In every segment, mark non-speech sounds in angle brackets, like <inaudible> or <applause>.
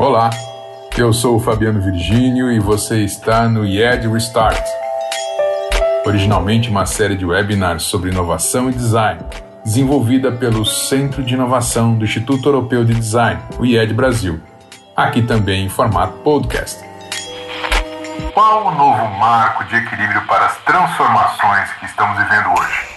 Olá, eu sou o Fabiano Virgínio e você está no IED Restart. Originalmente uma série de webinars sobre inovação e design, desenvolvida pelo Centro de Inovação do Instituto Europeu de Design, o IED Brasil. Aqui também em formato podcast. Qual o novo marco de equilíbrio para as transformações que estamos vivendo hoje?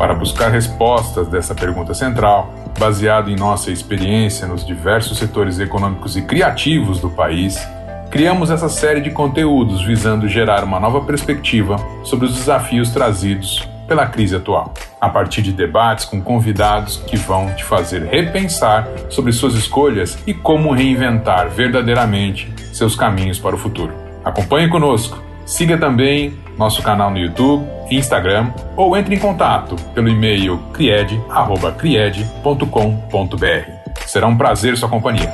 Para buscar respostas dessa pergunta central, baseado em nossa experiência nos diversos setores econômicos e criativos do país, criamos essa série de conteúdos visando gerar uma nova perspectiva sobre os desafios trazidos pela crise atual, a partir de debates com convidados que vão te fazer repensar sobre suas escolhas e como reinventar verdadeiramente seus caminhos para o futuro. Acompanhe conosco Siga também nosso canal no YouTube, Instagram ou entre em contato pelo e-mail cried.cried.com.br. Será um prazer sua companhia.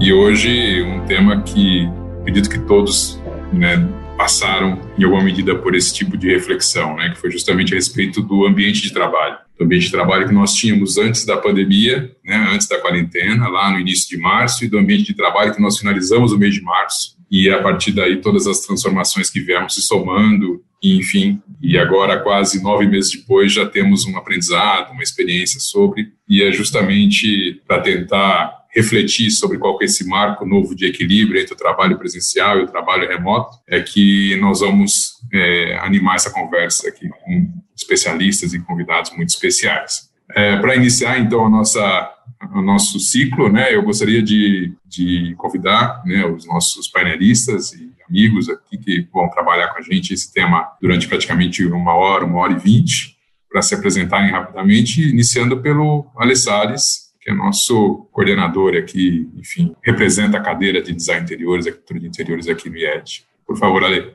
E hoje um tema que acredito que todos né, passaram em alguma medida por esse tipo de reflexão, né, que foi justamente a respeito do ambiente de trabalho do ambiente de trabalho que nós tínhamos antes da pandemia, né, antes da quarentena, lá no início de março, e do ambiente de trabalho que nós finalizamos o mês de março, e a partir daí todas as transformações que vieram se somando, e, enfim, e agora quase nove meses depois já temos um aprendizado, uma experiência sobre, e é justamente para tentar refletir sobre qual é esse marco novo de equilíbrio entre o trabalho presencial e o trabalho remoto, é que nós vamos é, animar essa conversa aqui com especialistas e convidados muito especiais. É, Para iniciar, então, a nossa, o nosso ciclo, né, eu gostaria de, de convidar né, os nossos painelistas e amigos aqui que vão trabalhar com a gente esse tema durante praticamente uma hora, uma hora e vinte, para se apresentarem rapidamente, iniciando pelo Alessares, que é nosso coordenador aqui, enfim, representa a cadeira de design interiores, arquitetura de interiores aqui no IED. Por favor, Ale.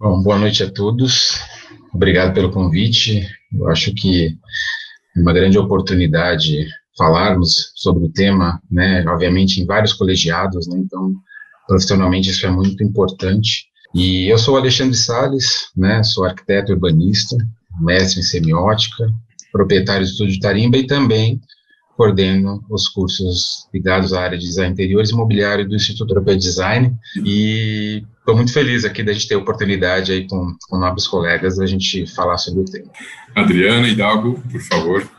Bom, boa noite a todos. Obrigado pelo convite. Eu acho que é uma grande oportunidade falarmos sobre o tema, né? Obviamente em vários colegiados, né? Então, profissionalmente isso é muito importante. E eu sou Alexandre Sales, né? Sou arquiteto urbanista, mestre em semiótica, proprietário do estúdio Tarimba e também coordeno os cursos ligados à área de design interiores e mobiliário do Instituto Europeu de Design e estou muito feliz aqui da gente ter a oportunidade aí com, com nobres colegas da gente falar sobre o tema. Adriana Hidalgo, por favor.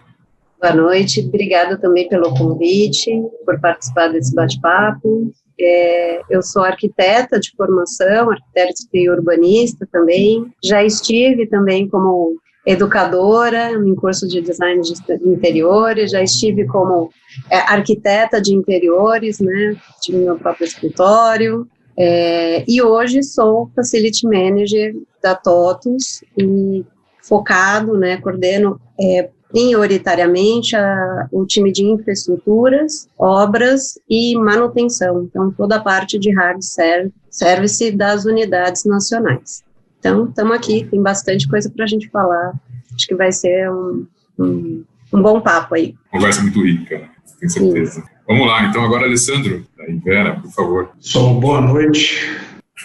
Boa noite, obrigada também pelo convite, por participar desse bate-papo. É, eu sou arquiteta de formação, arquiteta e urbanista também. Já estive também como educadora em curso de design de interiores, já estive como é, arquiteta de interiores, né, tive meu próprio escritório, é, e hoje sou facility manager da TOTUS e focado, né, coordeno é, prioritariamente a, o time de infraestruturas, obras e manutenção, então toda a parte de hard service das unidades nacionais. Então, estamos aqui, tem bastante coisa para a gente falar. Acho que vai ser um, um, um bom papo aí. Conversa muito rica, tenho certeza. Sim. Vamos lá, então agora, Alessandro, da Invera, por favor. Só boa noite,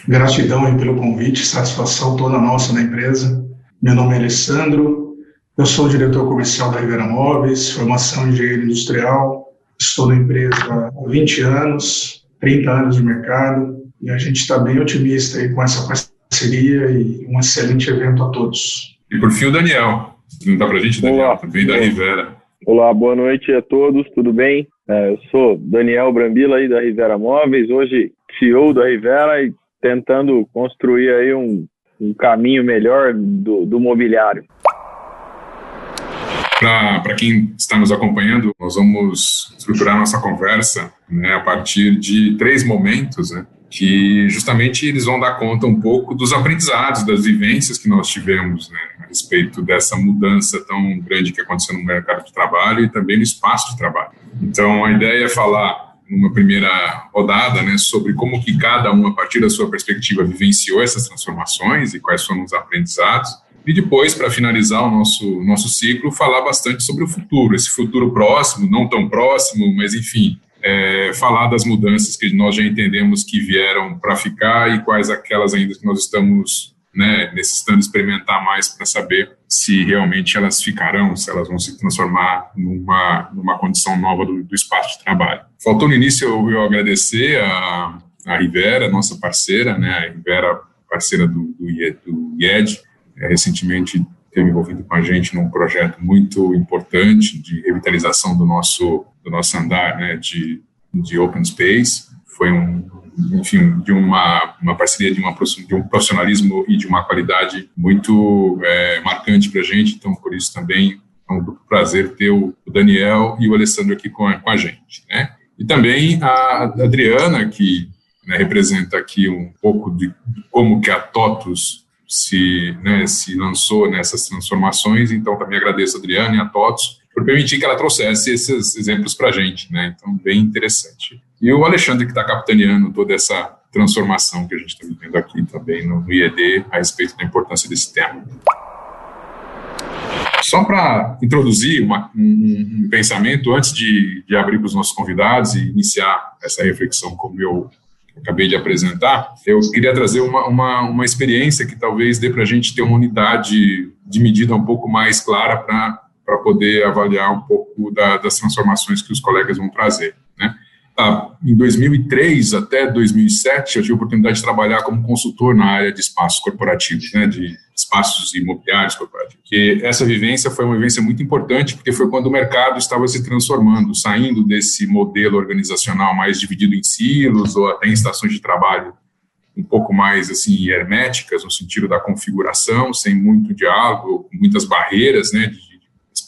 gratidão pelo convite, satisfação toda nossa na empresa. Meu nome é Alessandro, eu sou diretor comercial da Rivera Móveis, formação em engenheiro industrial, estou na empresa há 20 anos, 30 anos de mercado, e a gente está bem otimista aí com essa parceria e um excelente evento a todos. E por fim o Daniel. Não dá para a gente, Daniel, Olá. também da Rivera. Olá, boa noite a todos, tudo bem? É, eu sou Daniel Brambila aí da Rivera Móveis, hoje CEO da Rivera e tentando construir aí um, um caminho melhor do, do mobiliário. Para quem está nos acompanhando, nós vamos estruturar nossa conversa né, a partir de três momentos, né, que justamente eles vão dar conta um pouco dos aprendizados, das vivências que nós tivemos né, a respeito dessa mudança tão grande que aconteceu no mercado de trabalho e também no espaço de trabalho. Então, a ideia é falar numa primeira rodada, né, sobre como que cada um, a partir da sua perspectiva, vivenciou essas transformações e quais foram os aprendizados. E depois, para finalizar o nosso, nosso ciclo, falar bastante sobre o futuro, esse futuro próximo, não tão próximo, mas enfim, é, falar das mudanças que nós já entendemos que vieram para ficar e quais aquelas ainda que nós estamos né, necessitando experimentar mais para saber se realmente elas ficarão, se elas vão se transformar numa, numa condição nova do, do espaço de trabalho. Faltou no início eu, eu agradecer a, a Rivera, nossa parceira, né, a Rivera, parceira do, do, do IED, é, recentemente teve envolvido com a gente num projeto muito importante de revitalização do nosso, do nosso andar né, de, de open space. Foi um, enfim, de uma, uma parceria de, uma, de um profissionalismo e de uma qualidade muito é, marcante para a gente. Então, por isso também é um prazer ter o Daniel e o Alessandro aqui com a, com a gente, né? E também a Adriana, que né, representa aqui um pouco de como que a TOTUS se, né, se lançou nessas transformações. Então, também agradeço a Adriana e a TOTUS por permitir que ela trouxesse esses exemplos para a gente. Né? Então, bem interessante. E o Alexandre, que está capitaneando toda essa transformação que a gente está vivendo aqui também no, IED a respeito da importância desse tema. Só para introduzir uma, um, um, pensamento, antes de, de abrir para os nossos convidados e iniciar essa reflexão como eu acabei de apresentar, eu queria trazer uma, uma, uma experiência que talvez dê para a gente ter uma unidade de medida um pouco mais clara para poder avaliar um pouco da, das transformações que os colegas vão trazer. Né? Ah, em 2003 até 2007, eu tive a oportunidade de trabalhar como consultor na área de espaços corporativos, né, de espaços imobiliários corporativos. Que essa vivência foi uma vivência muito importante, porque foi quando o mercado estava se transformando, saindo desse modelo organizacional mais dividido em silos ou até em estações de trabalho um pouco mais assim herméticas no sentido da configuração, sem muito diálogo, muitas barreiras, né, de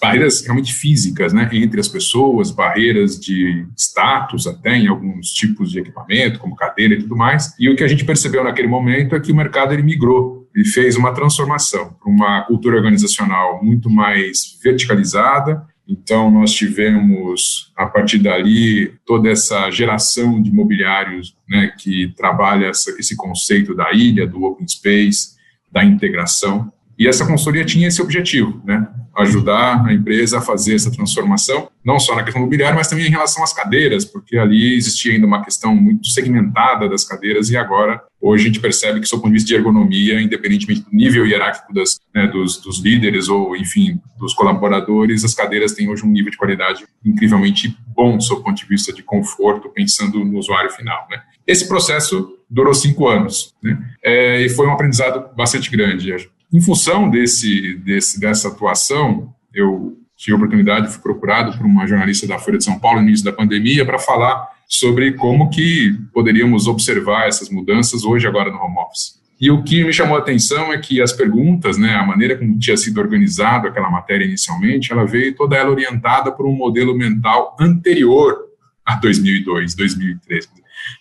barreiras realmente físicas, né, entre as pessoas, barreiras de status até em alguns tipos de equipamento, como cadeira e tudo mais. E o que a gente percebeu naquele momento é que o mercado ele migrou, ele fez uma transformação para uma cultura organizacional muito mais verticalizada. Então, nós tivemos, a partir dali, toda essa geração de imobiliários né, que trabalha essa, esse conceito da ilha, do open space, da integração. E essa consultoria tinha esse objetivo, né? Ajudar a empresa a fazer essa transformação, não só na questão imobiliária, mas também em relação às cadeiras, porque ali existia ainda uma questão muito segmentada das cadeiras e agora, hoje, a gente percebe que, do ponto de vista de ergonomia, independentemente do nível hierárquico das, né, dos, dos líderes ou, enfim, dos colaboradores, as cadeiras têm hoje um nível de qualidade incrivelmente bom do seu ponto de vista de conforto, pensando no usuário final, né? Esse processo durou cinco anos, né? É, e foi um aprendizado bastante grande. Em função desse, desse, dessa atuação, eu tive a oportunidade, fui procurado por uma jornalista da Folha de São Paulo no início da pandemia para falar sobre como que poderíamos observar essas mudanças hoje agora no home office. E o que me chamou a atenção é que as perguntas, né, a maneira como tinha sido organizado aquela matéria inicialmente, ela veio toda ela orientada por um modelo mental anterior a 2002, 2003.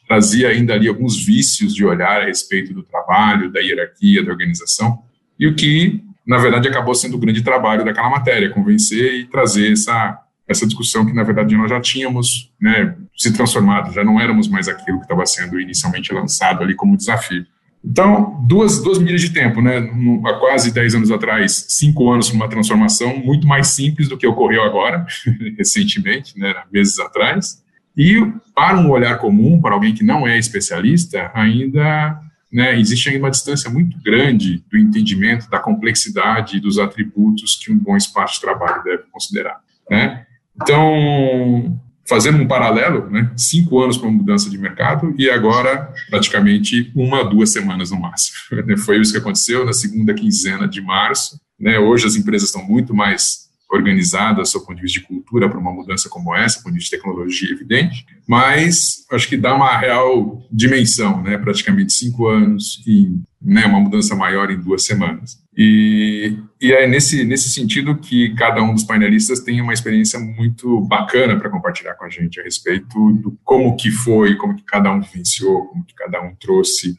Trazia ainda ali alguns vícios de olhar a respeito do trabalho, da hierarquia, da organização, e o que, na verdade, acabou sendo o grande trabalho daquela matéria, convencer e trazer essa, essa discussão que, na verdade, nós já tínhamos né, se transformado, já não éramos mais aquilo que estava sendo inicialmente lançado ali como desafio. Então, duas, duas medidas de tempo, né? Há quase 10 anos atrás, cinco anos para uma transformação muito mais simples do que ocorreu agora, <laughs> recentemente, né, meses atrás. E para um olhar comum, para alguém que não é especialista, ainda né, existe ainda uma distância muito grande do entendimento da complexidade e dos atributos que um bom espaço de trabalho deve considerar. Né? Então, fazendo um paralelo, né, cinco anos para uma mudança de mercado e agora praticamente uma, duas semanas no máximo. <laughs> Foi isso que aconteceu na segunda quinzena de março. Né? Hoje as empresas estão muito mais organizada, do ponto de vista de cultura, para uma mudança como essa, do ponto de vista de tecnologia, evidente, mas acho que dá uma real dimensão, né, praticamente cinco anos e né, uma mudança maior em duas semanas. E, e é nesse, nesse sentido que cada um dos painelistas tem uma experiência muito bacana para compartilhar com a gente a respeito do como que foi, como que cada um vivenciou, como que cada um trouxe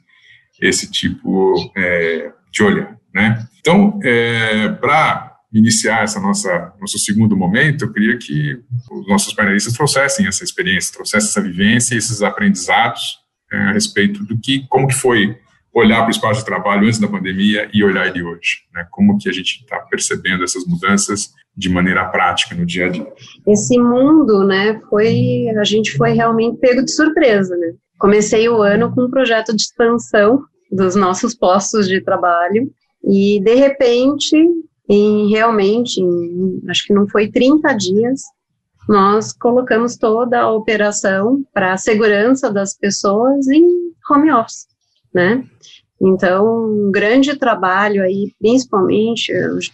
esse tipo é, de olhar, né? Então, é, para iniciar essa nossa nosso segundo momento, eu queria que os nossos painelistas trouxessem essa experiência, trouxessem essa vivência, esses aprendizados é, a respeito do que, como que foi olhar para o espaço de trabalho antes da pandemia e olhar ele hoje, né? Como que a gente está percebendo essas mudanças de maneira prática no dia a dia. Esse mundo, né, foi a gente foi realmente pego de surpresa, né? Comecei o ano com um projeto de expansão dos nossos postos de trabalho e de repente, em realmente, acho que não foi 30 dias, nós colocamos toda a operação para a segurança das pessoas em home office, né? Então, um grande trabalho aí, principalmente,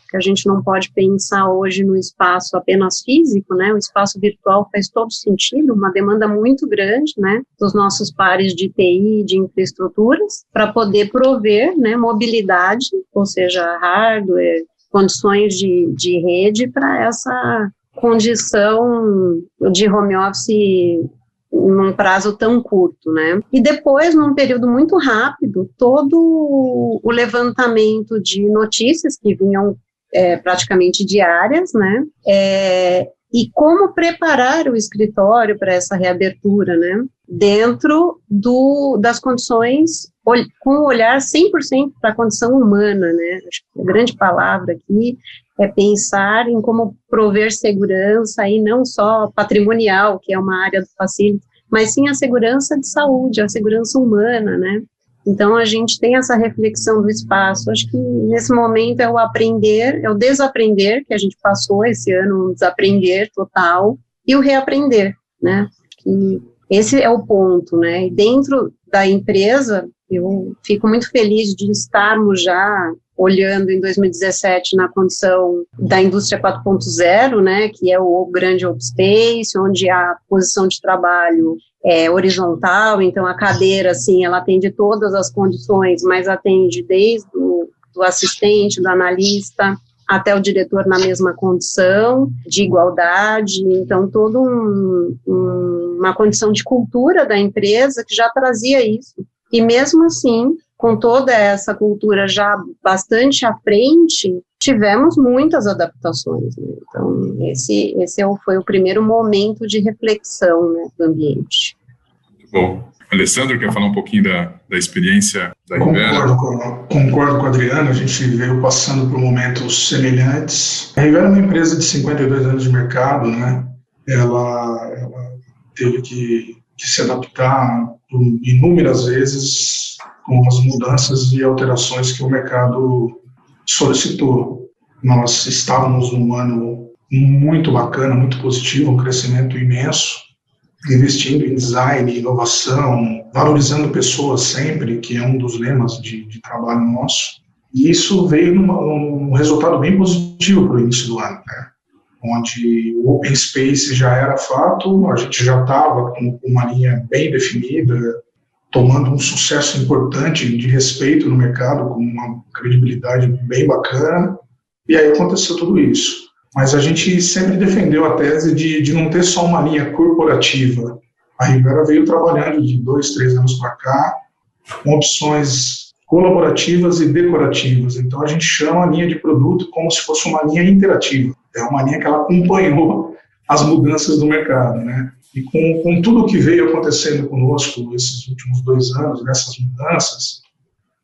que a gente não pode pensar hoje no espaço apenas físico, né? O espaço virtual faz todo sentido, uma demanda muito grande, né? Dos nossos pares de TI, de infraestruturas, para poder prover, né? Mobilidade, ou seja, hardware, condições de, de rede para essa condição de home office num prazo tão curto, né? E depois, num período muito rápido, todo o levantamento de notícias que vinham é, praticamente diárias, né? É, e como preparar o escritório para essa reabertura, né? Dentro do, das condições, com o olhar 100% para a condição humana, né? Acho que a grande palavra aqui é pensar em como prover segurança e não só patrimonial, que é uma área do facility, mas sim a segurança de saúde, a segurança humana, né? Então a gente tem essa reflexão do espaço. Acho que nesse momento é o aprender, é o desaprender que a gente passou esse ano, um desaprender total e o reaprender, né? Que esse é o ponto, né? E dentro da empresa, eu fico muito feliz de estarmos já olhando em 2017 na condição da indústria 4.0, né, que é o grande open space, onde a posição de trabalho é horizontal, então a cadeira, assim, ela atende todas as condições, mas atende desde o do assistente, do analista, até o diretor na mesma condição de igualdade, então toda um, um, uma condição de cultura da empresa que já trazia isso. E mesmo assim, com toda essa cultura já bastante à frente, tivemos muitas adaptações. Né? Então, esse, esse é foi o primeiro momento de reflexão né, do ambiente. Bom, Alessandro, quer falar um pouquinho da, da experiência da Rivera? Concordo com, concordo com a Adriana, a gente veio passando por momentos semelhantes. A Rivera é uma empresa de 52 anos de mercado, né? Ela, ela teve que, que se adaptar inúmeras vezes com as mudanças e alterações que o mercado solicitou. Nós estávamos num ano muito bacana, muito positivo, um crescimento imenso, investindo em design, inovação, valorizando pessoas sempre, que é um dos lemas de, de trabalho nosso. E isso veio numa, num resultado bem positivo para o início do ano, né? Onde o open space já era fato, a gente já estava com uma linha bem definida, tomando um sucesso importante de respeito no mercado, com uma credibilidade bem bacana, e aí aconteceu tudo isso. Mas a gente sempre defendeu a tese de, de não ter só uma linha corporativa. A Rivera veio trabalhando de dois, três anos para cá, com opções colaborativas e decorativas. Então a gente chama a linha de produto como se fosse uma linha interativa. É uma linha que ela acompanhou as mudanças do mercado, né? E com, com tudo que veio acontecendo conosco esses últimos dois anos, nessas mudanças,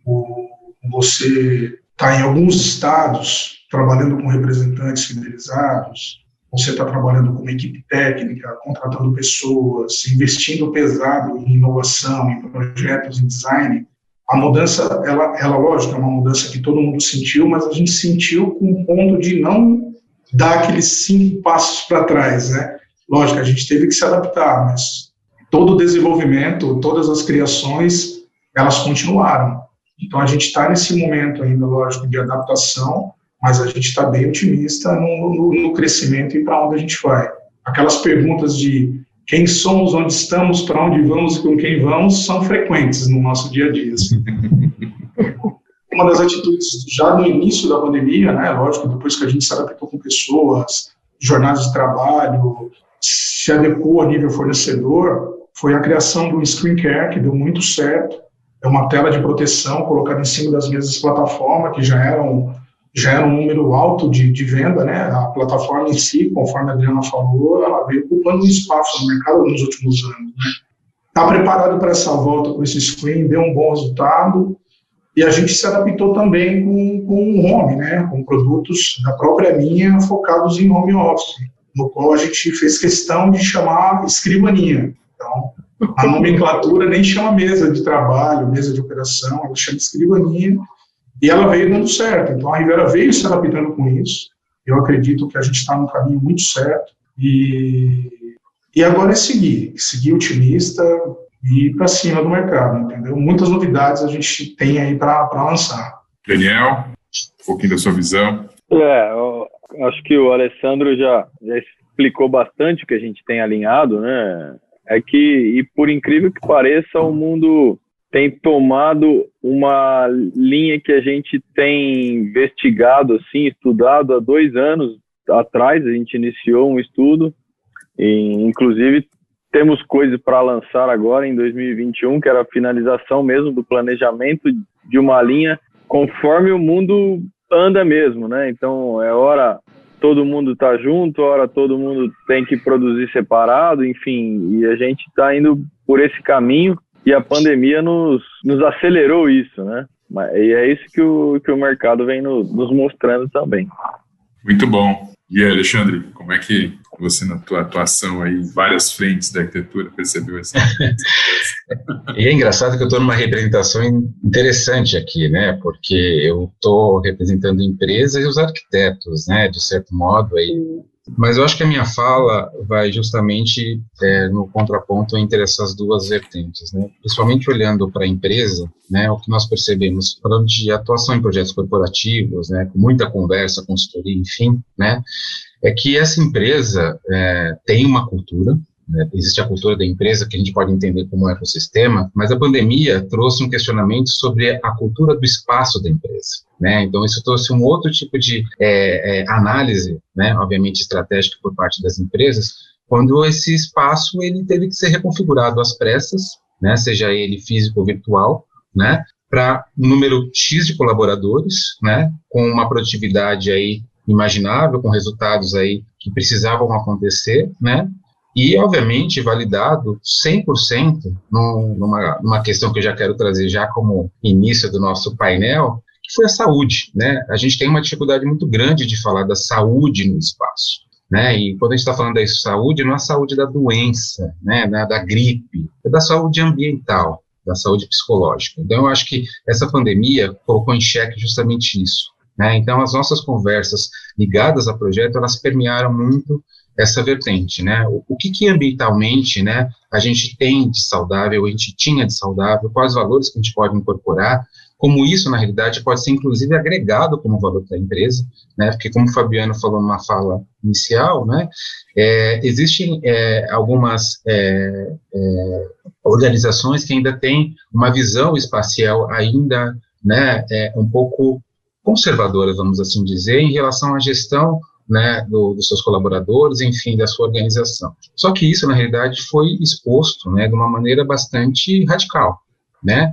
o, você está em alguns estados trabalhando com representantes fidelizados, você está trabalhando com uma equipe técnica, contratando pessoas, investindo pesado em inovação, em projetos, em design. A mudança, ela, ela lógico, é uma mudança que todo mundo sentiu, mas a gente sentiu com o ponto de não dar aqueles cinco passos para trás, né? Lógico, a gente teve que se adaptar, mas todo o desenvolvimento, todas as criações, elas continuaram. Então a gente está nesse momento ainda, lógico, de adaptação, mas a gente está bem otimista no, no, no crescimento e para onde a gente vai. Aquelas perguntas de quem somos, onde estamos, para onde vamos e com quem vamos são frequentes no nosso dia a dia. Assim. <laughs> Uma das atitudes já no início da pandemia, né, lógico, depois que a gente se adaptou com pessoas, jornadas de trabalho, se adequou a nível fornecedor foi a criação do Screen Care, que deu muito certo. É uma tela de proteção colocada em cima das mesas plataforma, que já era um, já era um número alto de, de venda, né? A plataforma em si, conforme a Adriana falou, ela veio ocupando um espaço no mercado nos últimos anos, né? Está preparado para essa volta com esse screen, deu um bom resultado. E a gente se adaptou também com, com home, né, com produtos da própria linha focados em home office, no qual a gente fez questão de chamar escrivania. Então, a nomenclatura nem chama mesa de trabalho, mesa de operação, ela chama escrivania, e ela veio dando certo. Então, a Rivera veio se adaptando com isso. Eu acredito que a gente está no caminho muito certo. E, e agora é seguir, seguir otimista e ir para cima do mercado, entendeu? Muitas novidades a gente tem aí para lançar. Daniel, um pouquinho da sua visão. É, acho que o Alessandro já, já explicou bastante o que a gente tem alinhado, né? É que, e por incrível que pareça, o mundo tem tomado uma linha que a gente tem investigado, assim, estudado há dois anos atrás. A gente iniciou um estudo, e, inclusive temos coisas para lançar agora em 2021, que era a finalização mesmo do planejamento de uma linha conforme o mundo anda mesmo, né? Então é hora todo mundo tá junto, hora todo mundo tem que produzir separado, enfim, e a gente está indo por esse caminho e a pandemia nos, nos acelerou isso, né? E é isso que o, que o mercado vem no, nos mostrando também. Muito bom. E Alexandre, como é que você, na tua atuação aí em várias frentes da arquitetura, percebeu essa <laughs> E é engraçado que eu estou numa representação interessante aqui, né? Porque eu estou representando empresas e os arquitetos, né? De certo modo, aí mas eu acho que a minha fala vai justamente é, no contraponto entre essas duas vertentes, né? Principalmente olhando para a empresa, né? O que nós percebemos, falando de atuação em projetos corporativos, né? Com muita conversa, consultoria, enfim, né? É que essa empresa é, tem uma cultura, né? Existe a cultura da empresa que a gente pode entender como um ecossistema, mas a pandemia trouxe um questionamento sobre a cultura do espaço da empresa. Né? Então, isso trouxe um outro tipo de é, é, análise, né? obviamente estratégica por parte das empresas, quando esse espaço ele teve que ser reconfigurado às pressas, né? seja ele físico ou virtual, né? para um número X de colaboradores, né? com uma produtividade aí imaginável, com resultados aí que precisavam acontecer, né? E, obviamente, validado 100% numa, numa questão que eu já quero trazer já como início do nosso painel, que foi a saúde, né? A gente tem uma dificuldade muito grande de falar da saúde no espaço, né? E quando a gente está falando da saúde, não é a saúde da doença, né? Da, da gripe, é da saúde ambiental, da saúde psicológica. Então, eu acho que essa pandemia colocou em xeque justamente isso, né? Então, as nossas conversas ligadas ao projeto, elas permearam muito essa vertente, né? O, o que, que ambientalmente, né, a gente tem de saudável, a gente tinha de saudável, quais valores que a gente pode incorporar, como isso, na realidade, pode ser, inclusive, agregado como valor da empresa, né, porque, como o Fabiano falou numa fala inicial, né, é, existem é, algumas é, é organizações que ainda têm uma visão espacial ainda, né, é, um pouco conservadora, vamos assim dizer, em relação à gestão né, do, dos seus colaboradores, enfim, da sua organização. Só que isso, na realidade, foi exposto né, de uma maneira bastante radical. Né?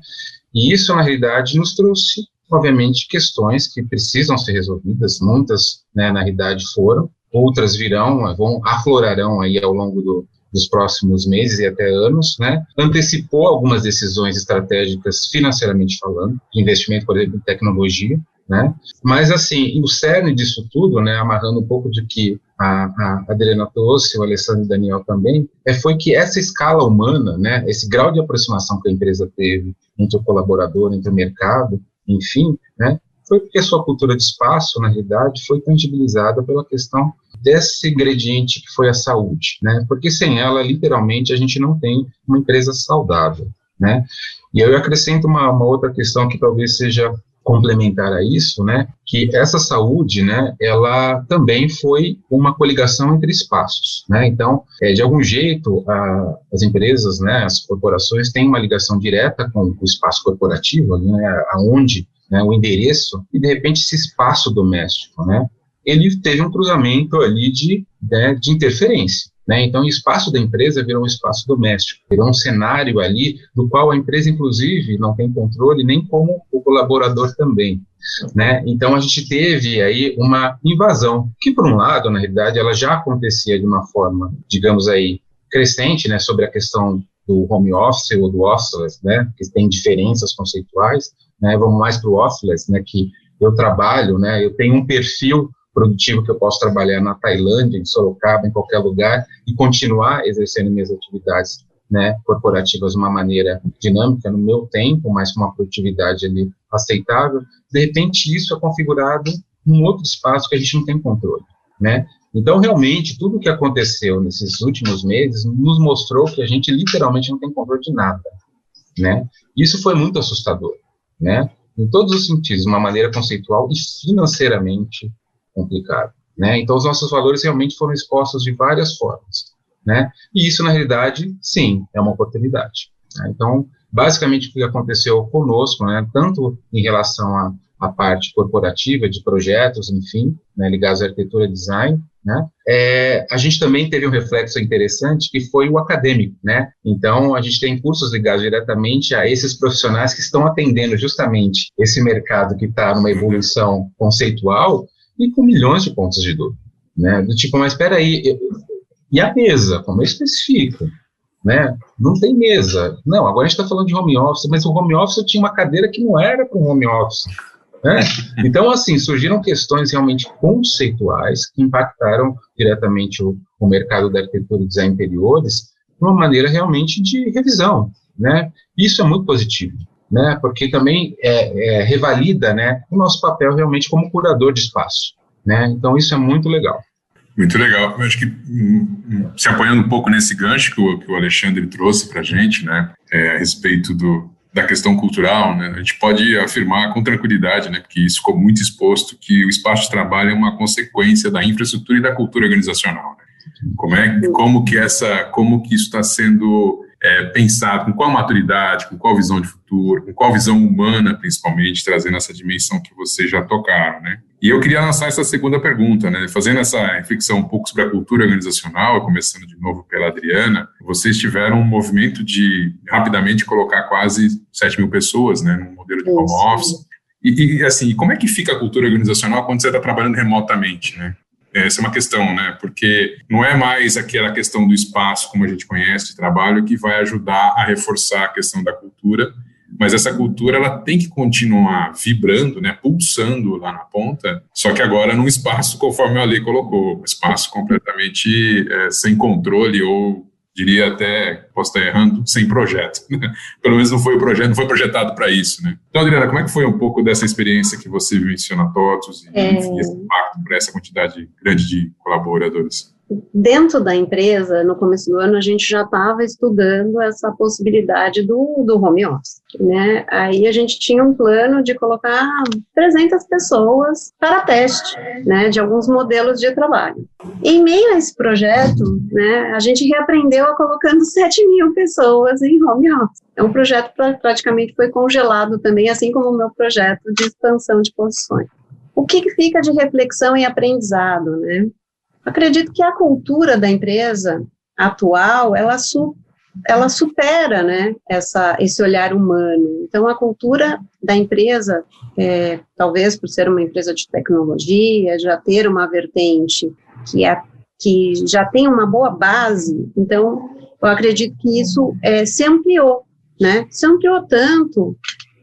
E isso, na realidade, nos trouxe, obviamente, questões que precisam ser resolvidas, muitas, né, na realidade, foram, outras virão, vão, aflorarão aí ao longo do, dos próximos meses e até anos, né, antecipou algumas decisões estratégicas financeiramente falando, de investimento, por exemplo, em tecnologia, né? Mas, assim, o cerne disso tudo, né, amarrando um pouco de que a, a Adriana trouxe, o Alessandro e Daniel também, é, foi que essa escala humana, né, esse grau de aproximação que a empresa teve entre o colaborador, entre o mercado, enfim, né, foi porque a sua cultura de espaço, na realidade, foi tangibilizada pela questão desse ingrediente que foi a saúde, né? Porque sem ela, literalmente, a gente não tem uma empresa saudável, né? E eu acrescento uma, uma outra questão que talvez seja complementar a isso, né, que essa saúde, né, ela também foi uma coligação entre espaços, né, então, é, de algum jeito, a, as empresas, né, as corporações têm uma ligação direta com o espaço corporativo, né, aonde, né, o endereço, e de repente esse espaço doméstico, né, ele teve um cruzamento ali de, né, de interferência, né? Então, o espaço da empresa virou um espaço doméstico, virou um cenário ali do qual a empresa, inclusive, não tem controle, nem como o colaborador também. Né? Então, a gente teve aí uma invasão, que, por um lado, na realidade, ela já acontecia de uma forma, digamos aí, crescente, né, sobre a questão do home office ou do office, né, que tem diferenças conceituais, né, vamos mais para o offless, né, que eu trabalho, né, eu tenho um perfil produtivo que eu posso trabalhar na Tailândia, em Sorocaba, em qualquer lugar e continuar exercendo minhas atividades né, corporativas de uma maneira dinâmica, no meu tempo, mas com uma produtividade ali aceitável, de repente isso é configurado num outro espaço que a gente não tem controle, né? Então, realmente, tudo o que aconteceu nesses últimos meses nos mostrou que a gente literalmente não tem controle de nada, né? Isso foi muito assustador, né? Em todos os sentidos, uma maneira conceitual e financeiramente complicada, né? Então, os nossos valores realmente foram expostos de várias formas, né? E isso, na realidade, sim, é uma oportunidade. Né? Então, basicamente, o que aconteceu conosco, né, tanto em relação à, à parte corporativa de projetos, enfim, né, ligados à arquitetura e design, né, é, a gente também teve um reflexo interessante que foi o acadêmico, né? Então, a gente tem cursos ligados diretamente a esses profissionais que estão atendendo justamente esse mercado que está numa evolução conceitual e com milhões de pontos de dúvida, né? Do tipo, mas espera aí, e a mesa, como eu especifico, né? Não tem mesa. Não, agora a gente está falando de home office, mas o home office tinha uma cadeira que não era para um home office. Né? Então, assim, surgiram questões realmente conceituais que impactaram diretamente o, o mercado da arquitetura e design interiores de uma maneira realmente de revisão. Né? Isso é muito positivo, né? porque também é, é, revalida né, o nosso papel realmente como curador de espaço. Né? Então, isso é muito legal. Muito legal. Eu acho que hum, hum, se apoiando um pouco nesse gancho que o, que o Alexandre trouxe para a gente, né, é, a respeito do, da questão cultural, né, a gente pode afirmar com tranquilidade, né, porque isso ficou muito exposto, que o espaço de trabalho é uma consequência da infraestrutura e da cultura organizacional. Né? Como é, como que essa, como que isso está sendo é, pensado, com qual maturidade, com qual visão de futuro, com qual visão humana, principalmente, trazendo essa dimensão que vocês já tocaram, né? E eu queria lançar essa segunda pergunta, né? Fazendo essa reflexão um pouco sobre a cultura organizacional, começando de novo pela Adriana, vocês tiveram um movimento de rapidamente colocar quase 7 mil pessoas, né, no modelo de home office. E, e, assim, como é que fica a cultura organizacional quando você está trabalhando remotamente, né? Essa é uma questão, né? Porque não é mais aquela questão do espaço, como a gente conhece, de trabalho, que vai ajudar a reforçar a questão da cultura, mas essa cultura ela tem que continuar vibrando, né, pulsando lá na ponta, só que agora num espaço conforme a lei colocou, um espaço completamente é, sem controle ou diria até, posso estar errando, sem projeto. Né? <laughs> Pelo menos não foi o projeto, não foi projetado para isso, né? Então, Adriana, como é que foi um pouco dessa experiência que você vivenciou na TOTUS e é... esse impacto para essa quantidade grande de colaboradores? Dentro da empresa, no começo do ano, a gente já estava estudando essa possibilidade do, do home office, né? Aí a gente tinha um plano de colocar 300 pessoas para teste, né, de alguns modelos de trabalho. Em meio a esse projeto, né, a gente reaprendeu a colocando 7 mil pessoas em home office. É um projeto que praticamente foi congelado também, assim como o meu projeto de expansão de posições. O que, que fica de reflexão e aprendizado, né? Acredito que a cultura da empresa atual, ela, su, ela supera né, essa, esse olhar humano. Então, a cultura da empresa, é, talvez por ser uma empresa de tecnologia, já ter uma vertente que, é, que já tem uma boa base, então, eu acredito que isso é, se ampliou, né? Se ampliou tanto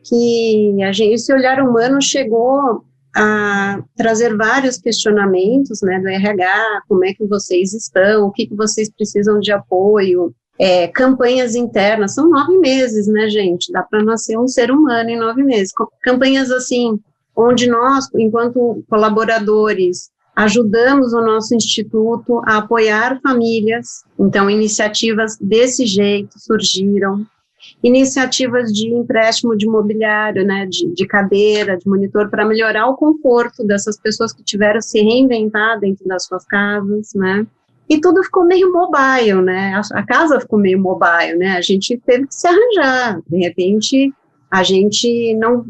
que a gente, esse olhar humano chegou a trazer vários questionamentos né, do RH, como é que vocês estão, o que, que vocês precisam de apoio, é, campanhas internas, são nove meses, né, gente? Dá para nascer um ser humano em nove meses. Campanhas assim, onde nós, enquanto colaboradores, ajudamos o nosso instituto a apoiar famílias. Então, iniciativas desse jeito surgiram iniciativas de empréstimo de mobiliário, né, de, de cadeira, de monitor, para melhorar o conforto dessas pessoas que tiveram se reinventar dentro das suas casas, né, e tudo ficou meio mobile, né, a, a casa ficou meio mobile, né, a gente teve que se arranjar, de repente, a gente não,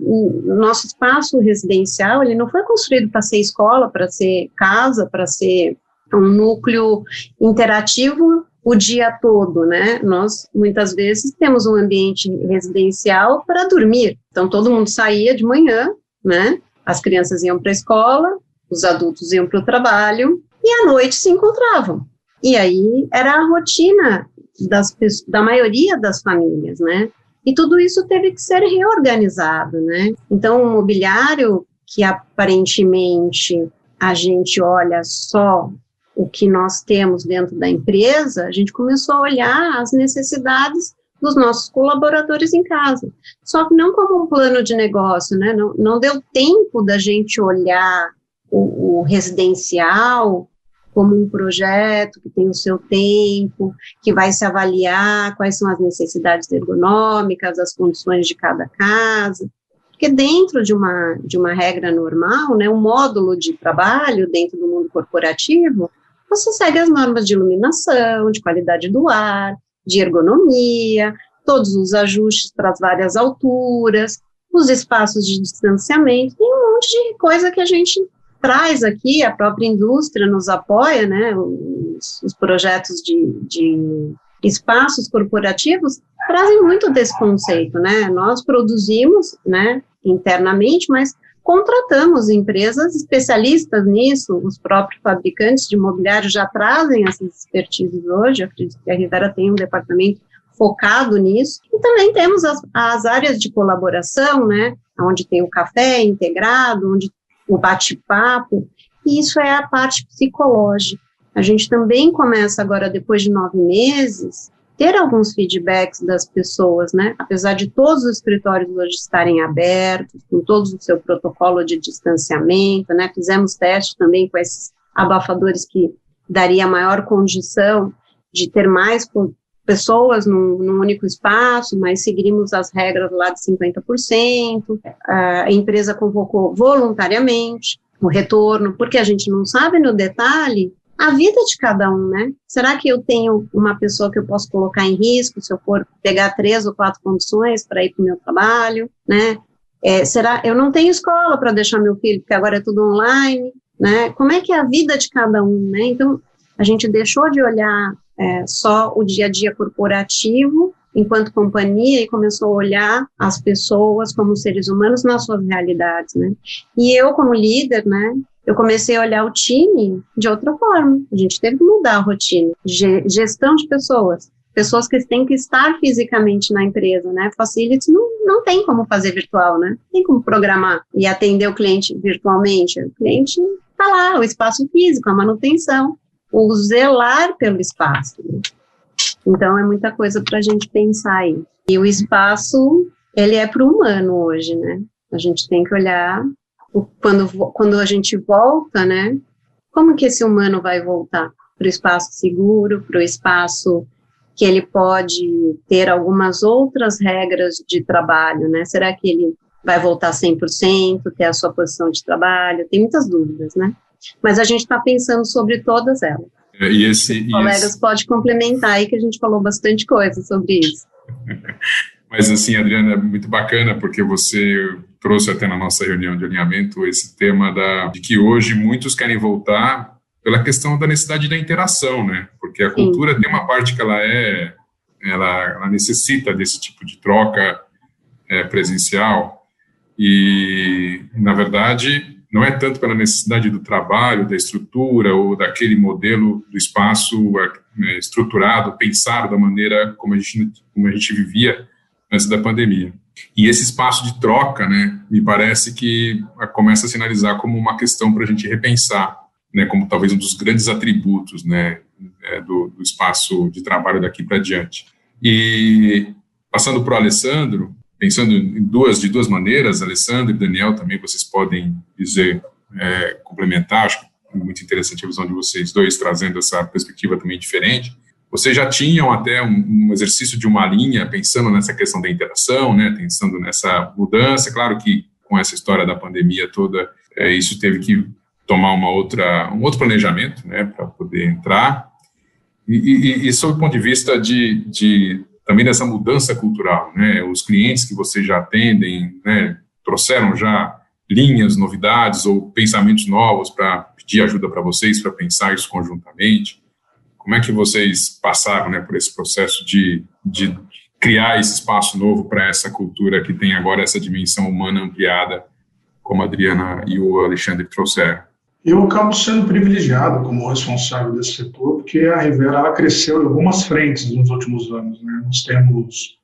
nosso espaço residencial, ele não foi construído para ser escola, para ser casa, para ser um núcleo interativo o dia todo, né? Nós muitas vezes temos um ambiente residencial para dormir. Então todo mundo saía de manhã, né? As crianças iam para a escola, os adultos iam para o trabalho e à noite se encontravam. E aí era a rotina das, da maioria das famílias, né? E tudo isso teve que ser reorganizado, né? Então, o mobiliário que aparentemente a gente olha só o que nós temos dentro da empresa, a gente começou a olhar as necessidades dos nossos colaboradores em casa. Só que não como um plano de negócio, né? Não, não deu tempo da gente olhar o, o residencial como um projeto que tem o seu tempo, que vai se avaliar quais são as necessidades ergonômicas, as condições de cada casa. Porque dentro de uma, de uma regra normal, né, um módulo de trabalho dentro do mundo corporativo, você segue as normas de iluminação, de qualidade do ar, de ergonomia, todos os ajustes para as várias alturas, os espaços de distanciamento, tem um monte de coisa que a gente traz aqui, a própria indústria nos apoia, né, os, os projetos de, de espaços corporativos trazem muito desse conceito, né, nós produzimos, né, internamente, mas contratamos empresas especialistas nisso, os próprios fabricantes de mobiliário já trazem essas expertises hoje, eu acredito que a Rivera tem um departamento focado nisso, e também temos as, as áreas de colaboração, né, onde tem o café integrado, onde o bate-papo, e isso é a parte psicológica. A gente também começa agora, depois de nove meses, ter alguns feedbacks das pessoas, né? Apesar de todos os escritórios hoje estarem abertos, com todos o seu protocolo de distanciamento, né? Fizemos teste também com esses abafadores que daria maior condição de ter mais pessoas num, num, único espaço, mas seguimos as regras lá de 50%. A empresa convocou voluntariamente o retorno, porque a gente não sabe no detalhe a vida de cada um, né? Será que eu tenho uma pessoa que eu posso colocar em risco se eu for pegar três ou quatro condições para ir para o meu trabalho, né? É, será eu não tenho escola para deixar meu filho porque agora é tudo online, né? Como é que é a vida de cada um, né? Então a gente deixou de olhar é, só o dia a dia corporativo enquanto companhia e começou a olhar as pessoas como seres humanos nas suas realidades, né? E eu como líder, né? Eu comecei a olhar o time de outra forma. A gente teve que mudar a rotina, gestão de pessoas, pessoas que têm que estar fisicamente na empresa, né? Facilities não, não tem como fazer virtual, né? Tem como programar e atender o cliente virtualmente. O cliente está lá, o espaço físico, a manutenção o zelar pelo espaço. Então, é muita coisa para a gente pensar aí. E o espaço, ele é para o humano hoje, né? A gente tem que olhar quando, quando a gente volta, né? Como que esse humano vai voltar? Para o espaço seguro, para o espaço que ele pode ter algumas outras regras de trabalho, né? Será que ele vai voltar 100%, ter a sua posição de trabalho? Tem muitas dúvidas, né? Mas a gente está pensando sobre todas elas. É, e esse, Os colegas esse... pode complementar aí que a gente falou bastante coisa sobre isso. <laughs> Mas assim, Adriana, é muito bacana porque você trouxe até na nossa reunião de alinhamento esse tema da, de que hoje muitos querem voltar pela questão da necessidade da interação, né? Porque a cultura Sim. tem uma parte que ela é, ela, ela necessita desse tipo de troca é, presencial e, na verdade, não é tanto pela necessidade do trabalho, da estrutura ou daquele modelo do espaço né, estruturado, pensado da maneira como a gente, como a gente vivia antes da pandemia. E esse espaço de troca, né, me parece que começa a sinalizar como uma questão para a gente repensar, né, como talvez um dos grandes atributos, né, é, do, do espaço de trabalho daqui para diante. E passando para o Alessandro, pensando em duas de duas maneiras, Alessandro e Daniel também vocês podem dizer é, complementar, acho muito interessante a visão de vocês dois trazendo essa perspectiva também diferente. Vocês já tinham até um, um exercício de uma linha pensando nessa questão da interação, né, pensando nessa mudança. Claro que com essa história da pandemia toda, é, isso teve que tomar uma outra, um outro planejamento, né, para poder entrar. E, e, e, sob o ponto de vista de, de também dessa mudança cultural, né? Os clientes que vocês já atendem, né, trouxeram já linhas, novidades ou pensamentos novos para pedir ajuda para vocês para pensar isso conjuntamente. Como é que vocês passaram, né, por esse processo de, de criar esse espaço novo para essa cultura que tem agora essa dimensão humana ampliada, como a Adriana e o Alexandre trouxeram? Eu acabo sendo privilegiado como responsável desse setor, porque a Rivera ela cresceu em algumas frentes nos últimos anos. Né? Nós temos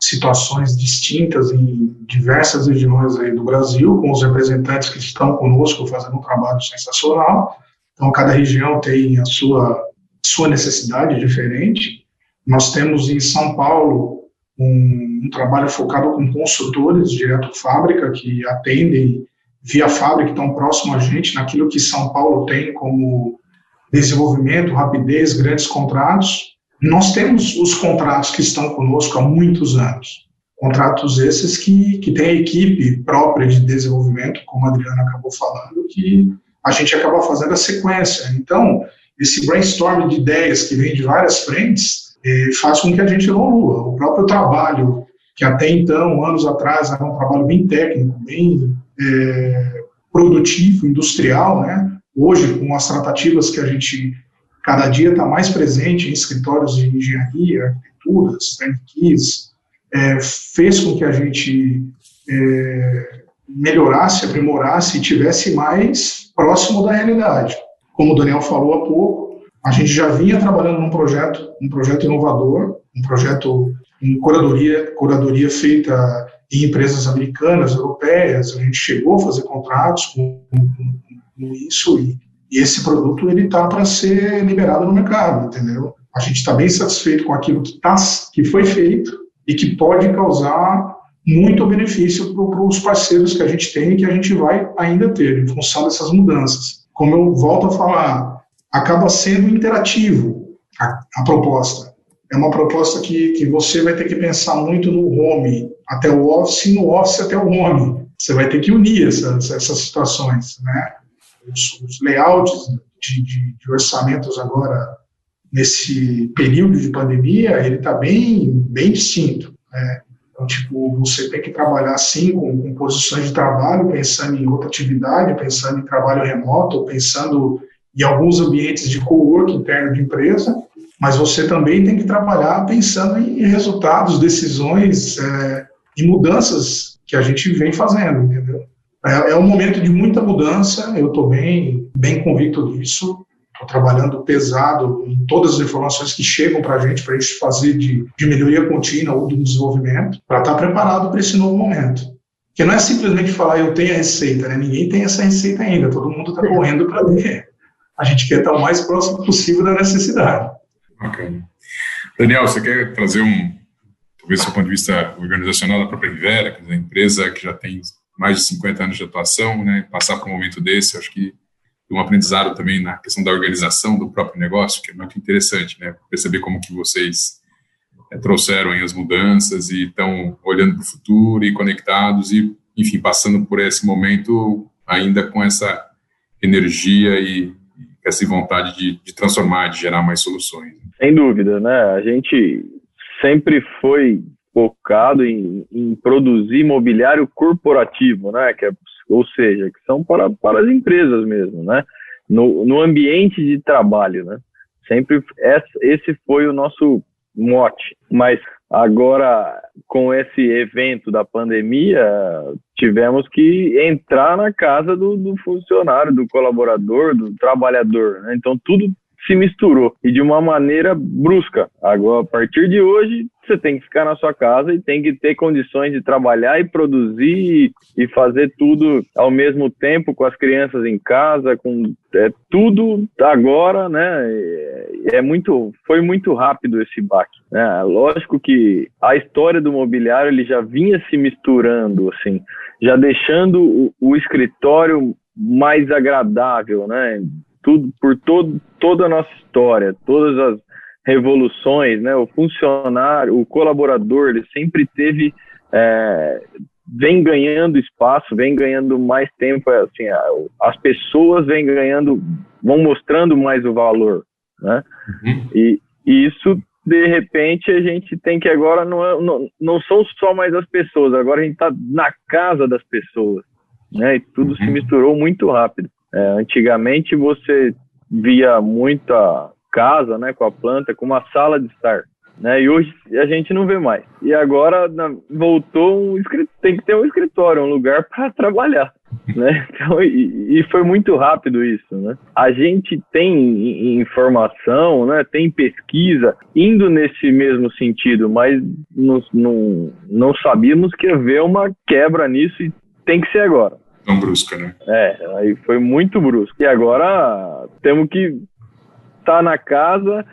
situações distintas em diversas regiões aí do Brasil, com os representantes que estão conosco fazendo um trabalho sensacional. Então, cada região tem a sua, sua necessidade diferente. Nós temos em São Paulo um, um trabalho focado com consultores direto fábrica que atendem via fábrica, estão próximo a gente naquilo que São Paulo tem como desenvolvimento, rapidez, grandes contratos. Nós temos os contratos que estão conosco há muitos anos. Contratos esses que, que têm a equipe própria de desenvolvimento, como a Adriana acabou falando, que a gente acaba fazendo a sequência. Então, esse brainstorming de ideias que vem de várias frentes eh, faz com que a gente evolua. O próprio trabalho, que até então, anos atrás, era um trabalho bem técnico, bem eh, produtivo, industrial, né? Hoje, com as tratativas que a gente cada dia está mais presente em escritórios de engenharia, arquiteturas, techniques, é, fez com que a gente é, melhorasse, aprimorasse e tivesse mais próximo da realidade. Como o Daniel falou há pouco, a gente já vinha trabalhando num projeto, um projeto inovador, um projeto em curadoria, curadoria feita em empresas americanas, europeias. A gente chegou a fazer contratos com, com, com isso e e esse produto ele tá para ser liberado no mercado, entendeu? A gente está bem satisfeito com aquilo que, tá, que foi feito e que pode causar muito benefício para os parceiros que a gente tem e que a gente vai ainda ter em função dessas mudanças. Como eu volto a falar, acaba sendo interativo a, a proposta. É uma proposta que, que você vai ter que pensar muito no home até o office e no office até o home. Você vai ter que unir essas, essas situações, né? os, os layouts de, de, de, orçamentos agora nesse período de pandemia, ele está bem, bem distinto. Né? Então, tipo, você tem que trabalhar, sim, com, com, posições de trabalho, pensando em rotatividade, pensando em trabalho remoto, pensando em alguns ambientes de co-work interno de empresa, mas você também tem que trabalhar pensando em resultados, decisões é, e mudanças que a gente vem fazendo, entendeu? É, é um momento de muita mudança, eu estou bem, bem convicto disso. Estou trabalhando pesado em todas as informações que chegam para a gente, para a gente fazer de, de melhoria contínua ou do desenvolvimento, para estar tá preparado para esse novo momento. Que não é simplesmente falar eu tenho a receita, né? Ninguém tem essa receita ainda, todo mundo está correndo para ter. A gente quer estar o mais próximo possível da necessidade. Bacana. Daniel, você quer trazer um, talvez do ponto de vista organizacional da própria Rivera, que é uma empresa que já tem mais de 50 anos de atuação, né, passar por um momento desse, acho que um aprendizado também na questão da organização do próprio negócio, que é muito interessante, né, perceber como que vocês é, trouxeram as mudanças e estão olhando para o futuro e conectados e, enfim, passando por esse momento ainda com essa energia e, essa vontade de, de transformar, de gerar mais soluções. Sem dúvida, né? A gente sempre foi focado em, em produzir imobiliário corporativo, né? Que é, ou seja, que são para, para as empresas mesmo, né? No, no ambiente de trabalho, né? Sempre esse foi o nosso mote. Mas agora, com esse evento da pandemia, tivemos que entrar na casa do, do funcionário, do colaborador, do trabalhador. Né? Então, tudo se misturou e de uma maneira brusca. Agora, a partir de hoje, você tem que ficar na sua casa e tem que ter condições de trabalhar e produzir e fazer tudo ao mesmo tempo com as crianças em casa, com é, tudo agora, né? É, muito, foi muito rápido esse baque. Né? Lógico que a história do mobiliário ele já vinha se misturando, assim, já deixando o, o escritório mais agradável, né? Tudo por todo, toda a nossa história, todas as revoluções, né? O funcionário, o colaborador, ele sempre teve, é, vem ganhando espaço, vem ganhando mais tempo, é, assim, as pessoas vêm ganhando, vão mostrando mais o valor, né? Uhum. E, e, isso, de repente, a gente tem que agora, não, é, não, não são só mais as pessoas, agora a gente está na casa das pessoas, né? E tudo uhum. se misturou muito rápido. É, antigamente você via muita casa, né, com a planta, com uma sala de estar. Né, e hoje a gente não vê mais. E agora na, voltou um tem que ter um escritório, um lugar <laughs> para trabalhar. né? <laughs> Então, e, e, foi muito rápido isso, né? A gente tem informação, né? Tem pesquisa indo nesse mesmo sentido, mas não, não, sabíamos que ia haver uma quebra nisso e tem que ser agora. Tão brusca, né? É, aí foi muito brusco. E agora temos que estar tá na casa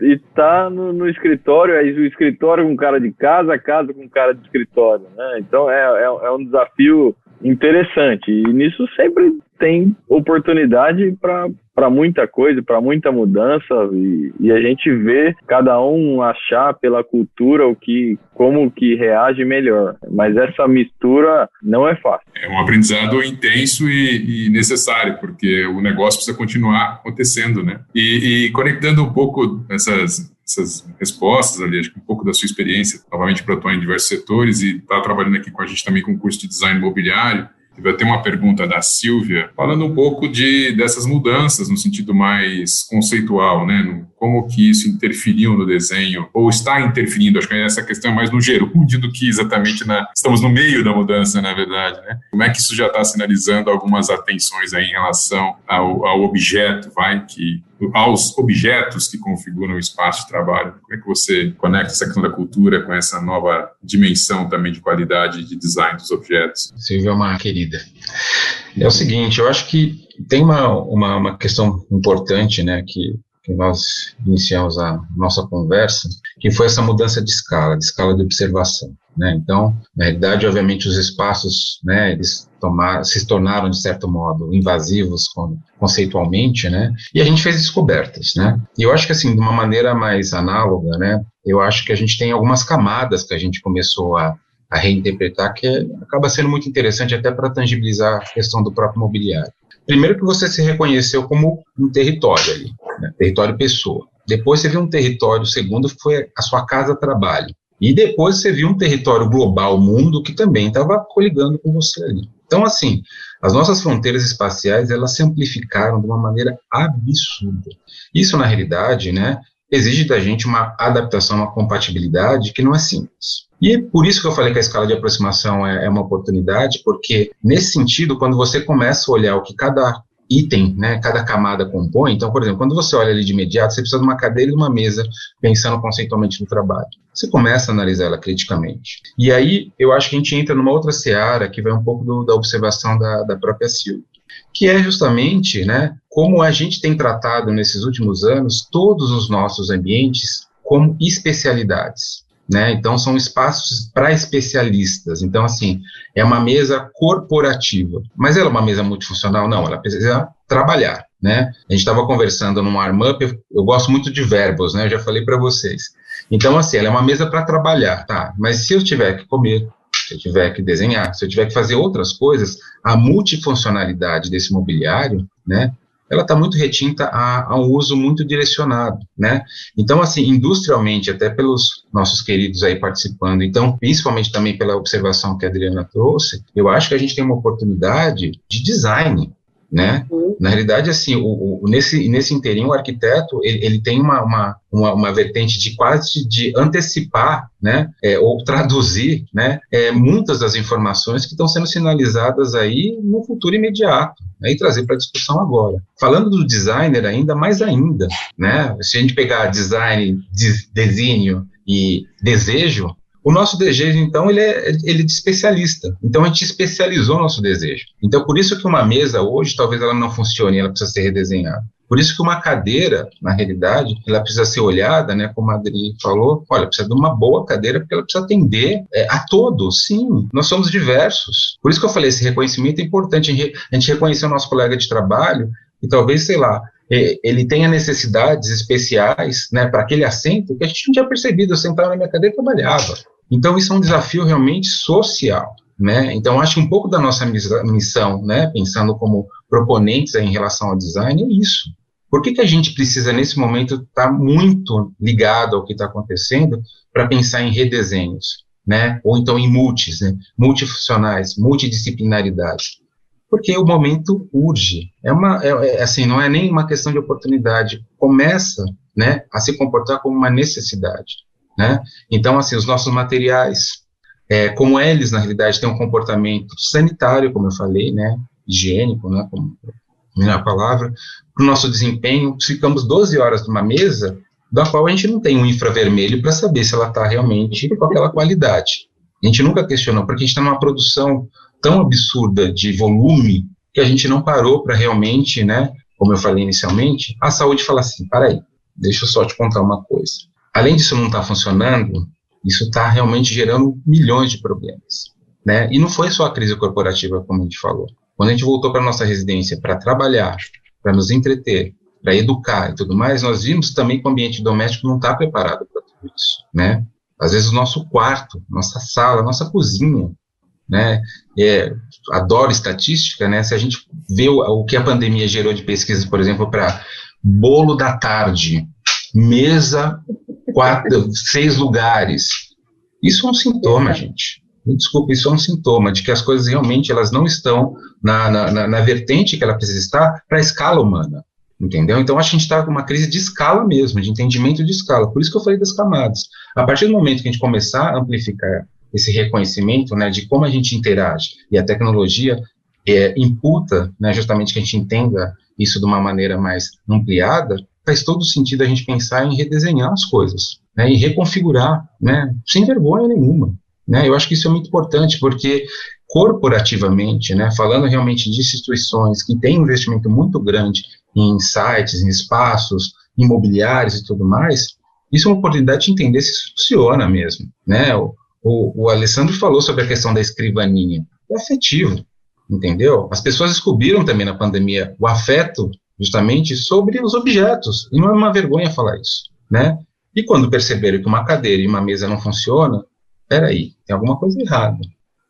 e tá no, no, escritório, aí o escritório com cara de casa, a casa com cara de escritório, né? Então é, é, é um desafio interessante. E nisso sempre tem oportunidade para muita coisa, para muita mudança e, e, a gente vê cada um achar pela cultura o que como que reage melhor. Mas essa mistura não é fácil. É um aprendizado intenso e, e necessário porque o negócio precisa continuar acontecendo, né? E, e conectando um pouco essas essas respostas ali, acho que um pouco da sua experiência, novamente para atuar em diversos setores e estar tá trabalhando aqui com a gente também com o curso de design imobiliário, Vai ter uma pergunta da Silvia, falando um pouco de, dessas mudanças no sentido mais conceitual, né? No, como que isso interferiu no desenho, ou está interferindo, acho que essa questão é mais no gerúndio do que exatamente na... Estamos no meio da mudança, na verdade, né? Como é que isso já está sinalizando algumas atenções aí em relação ao, ao objeto, vai, que aos objetos que configuram o espaço de trabalho. Como é que você conecta essa questão da cultura com essa nova dimensão também de qualidade de design dos objetos? Silvia é uma querida. É o seguinte, eu acho que tem uma, uma, uma questão importante, né, que que nós iniciamos a nossa conversa, que foi essa mudança de escala, de escala de observação. Né? Então, na realidade, obviamente, os espaços, né, eles se tornaram, de certo modo, invasivos conceitualmente, né? E a gente fez descobertas, né? E eu acho que, assim, de uma maneira mais análoga, né, eu acho que a gente tem algumas camadas que a gente começou a, a reinterpretar, que acaba sendo muito interessante até para tangibilizar a questão do próprio mobiliário. Primeiro que você se reconheceu como um território ali, né? território pessoa. Depois você viu um território, segundo foi a sua casa-trabalho. E depois você viu um território global, mundo, que também estava coligando com você ali. Então, assim, as nossas fronteiras espaciais, elas se amplificaram de uma maneira absurda. Isso, na realidade, né, exige da gente uma adaptação, uma compatibilidade que não é simples. E por isso que eu falei que a escala de aproximação é, é uma oportunidade, porque nesse sentido, quando você começa a olhar o que cada item, né, cada camada compõe. Então, por exemplo, quando você olha ali de imediato, você precisa de uma cadeira e uma mesa, pensando conceitualmente no trabalho. Você começa a analisar ela criticamente. E aí, eu acho que a gente entra numa outra seara, que vai um pouco do, da observação da, da própria Silvia, que é justamente, né, como a gente tem tratado nesses últimos anos todos os nossos ambientes como especialidades né? Então são espaços para especialistas. Então assim, é uma mesa corporativa. Mas ela é uma mesa multifuncional? Não, ela precisa trabalhar, né? A gente estava conversando num arm-up, eu, eu, gosto muito de verbos, né? Eu já falei para vocês. Então assim, ela é uma mesa para trabalhar, tá? Mas se eu tiver que comer, se eu tiver que desenhar, se eu tiver que fazer outras coisas, a multifuncionalidade desse mobiliário, né, ela está muito retinta a, a, um uso muito direcionado, né? Então, assim, industrialmente, até pelos nossos queridos aí participando, então, principalmente também pela observação que a Adriana trouxe, eu acho que a gente tem uma oportunidade de design, né? Uhum. Na realidade, assim, o, o, nesse, nesse inteirinho, o arquiteto, ele, ele tem uma, uma, uma, uma, vertente de quase de antecipar, né, é, ou traduzir, né, é, muitas das informações que estão sendo sinalizadas aí no futuro imediato, né, e trazer para a discussão agora. Falando do designer ainda, mais ainda, né, se a gente pegar design, de, desenho e desejo, o nosso desejo, então, ele é, ele é de especialista. Então, a gente especializou nosso desejo. Então, por isso que uma mesa hoje, talvez ela não funcione, ela precisa ser redesenhada. Por isso que uma cadeira, na realidade, ela precisa ser olhada, né, como a Adri falou, olha, precisa de uma boa cadeira, porque ela precisa atender é, a todos, sim, nós somos diversos. Por isso que eu falei, esse reconhecimento é importante, a gente reconhecer o nosso colega de trabalho, e talvez, sei lá, ele tenha necessidades especiais, né, para aquele assento, que a gente não tinha percebido, eu sentava na minha cadeira e trabalhava. Então, isso é um desafio realmente social. Né? Então, acho que um pouco da nossa missão, né, pensando como proponentes em relação ao design, é isso. Por que, que a gente precisa, nesse momento, estar tá muito ligado ao que está acontecendo para pensar em redesenhos, né? ou então em multis, né? multifuncionais, multidisciplinaridade? Porque o momento urge. É uma, é, é, assim, não é nem uma questão de oportunidade. Começa né, a se comportar como uma necessidade. Né? Então, assim, os nossos materiais, é, como eles, na realidade, têm um comportamento sanitário, como eu falei, né, higiênico, né, como a palavra, para o nosso desempenho, ficamos 12 horas numa mesa, da qual a gente não tem um infravermelho para saber se ela está realmente com aquela qualidade. A gente nunca questionou, porque a gente está numa produção tão absurda de volume que a gente não parou para realmente, né, como eu falei inicialmente, a saúde fala assim, para aí, deixa eu só te contar uma coisa. Além disso não estar tá funcionando, isso está realmente gerando milhões de problemas. Né? E não foi só a crise corporativa, como a gente falou. Quando a gente voltou para nossa residência para trabalhar, para nos entreter, para educar e tudo mais, nós vimos também que o ambiente doméstico não está preparado para tudo isso, né? Às vezes o nosso quarto, nossa sala, nossa cozinha, né? É, adoro estatística, né? Se a gente vê o, o que a pandemia gerou de pesquisa, por exemplo, para bolo da tarde, mesa, quatro, seis lugares. Isso é um sintoma, gente. Me desculpe, isso é um sintoma de que as coisas realmente elas não estão na, na, na, vertente que ela precisa estar para a escala humana. Entendeu? Então, a gente está com uma crise de escala mesmo, de entendimento de escala. Por isso que eu falei das camadas. A partir do momento que a gente começar a amplificar esse reconhecimento né, de como a gente interage e a tecnologia é, imputa né, justamente que a gente entenda isso de uma maneira mais ampliada, faz todo sentido a gente pensar em redesenhar as coisas, né, reconfigurar, né, sem vergonha nenhuma. Né, eu acho que isso é muito importante, porque corporativamente, né, falando realmente de instituições que têm um investimento muito grande em sites, em espaços imobiliários e tudo mais, isso é uma oportunidade de entender se isso funciona mesmo. Né? O, o, o Alessandro falou sobre a questão da escrivaninha. É afetivo, entendeu? As pessoas descobriram também na pandemia o afeto justamente sobre os objetos, e não é uma vergonha falar isso, né? E quando perceberam que uma cadeira e uma mesa não funcionam, peraí, tem alguma coisa errada,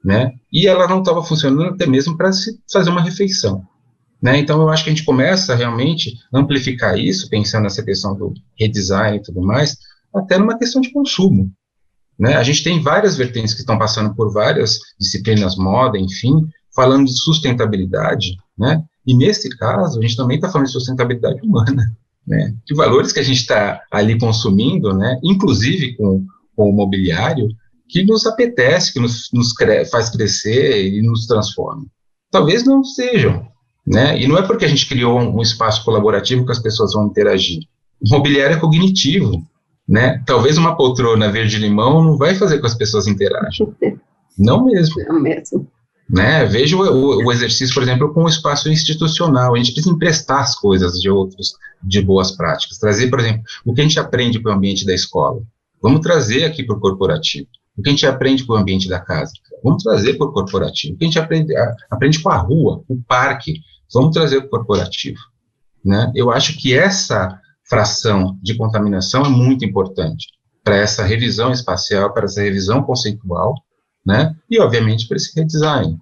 né? E ela não estava funcionando até mesmo para se fazer uma refeição, né? Então eu acho que a gente começa realmente a amplificar isso, pensando nessa questão do redesign e tudo mais, até numa questão de consumo, né? A gente tem várias vertentes que estão passando por várias disciplinas, moda, enfim, falando de sustentabilidade, né? E nesse caso, a gente também está falando de sustentabilidade humana, né? De valores que a gente está ali consumindo, né? Inclusive com, com o mobiliário, que nos apetece, que nos, nos cre faz crescer e nos transforma. Talvez não sejam, né? E não é porque a gente criou um, um espaço colaborativo que as pessoas vão interagir. O mobiliário é cognitivo, né? Talvez uma poltrona verde-limão não vai fazer com que as pessoas interajam. Não mesmo. Não mesmo. Né? Veja o, o, exercício, por exemplo, com o espaço institucional. A gente precisa emprestar as coisas de outros, de boas práticas. Trazer, por exemplo, o que a gente aprende para o ambiente da escola. Vamos trazer aqui para o corporativo. O que a gente aprende para o ambiente da casa. Vamos trazer para o corporativo. O que a gente aprende, a, aprende com a rua, o parque. Vamos trazer para o corporativo. Né? Eu acho que essa fração de contaminação é muito importante para essa revisão espacial, para essa revisão conceitual, né? E, obviamente, para esse redesign,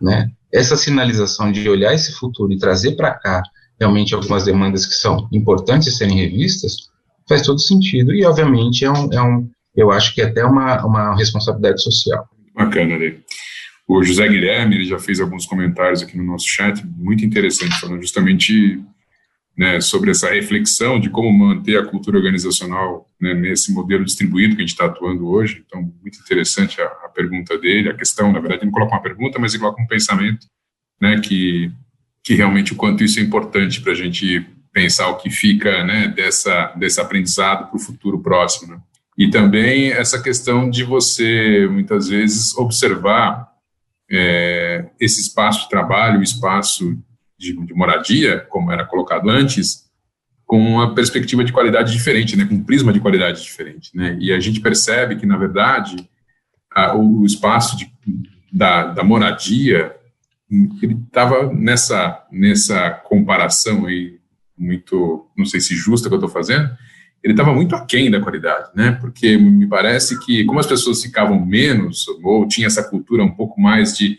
né? Essa sinalização de olhar esse futuro e trazer para cá realmente algumas demandas que são importantes serem revistas, faz todo sentido e, obviamente, é um, é um eu acho que é até uma, uma responsabilidade social. Bacana, Ney. O José Guilherme ele já fez alguns comentários aqui no nosso chat, muito interessante, falando justamente né, sobre essa reflexão de como manter a cultura organizacional né, nesse modelo distribuído que a gente está atuando hoje. Então, muito interessante a, a, pergunta dele, a questão, na verdade, ele não coloca uma pergunta, mas coloca um pensamento, né, que, que realmente o quanto isso é importante para a gente pensar o que fica né, dessa, desse aprendizado para o futuro próximo. Né. E também essa questão de você, muitas vezes, observar é, esse espaço de trabalho, o espaço de, de, moradia, como era colocado antes, com uma perspectiva de qualidade diferente, né, com um prisma de qualidade diferente. Né, e a gente percebe que, na verdade, a, o, espaço de, da, da moradia, estava nessa, nessa comparação aí, muito, não sei se justa que eu estou fazendo, ele estava muito aquém da qualidade, né? Porque me parece que, como as pessoas ficavam menos, ou tinha essa cultura um pouco mais de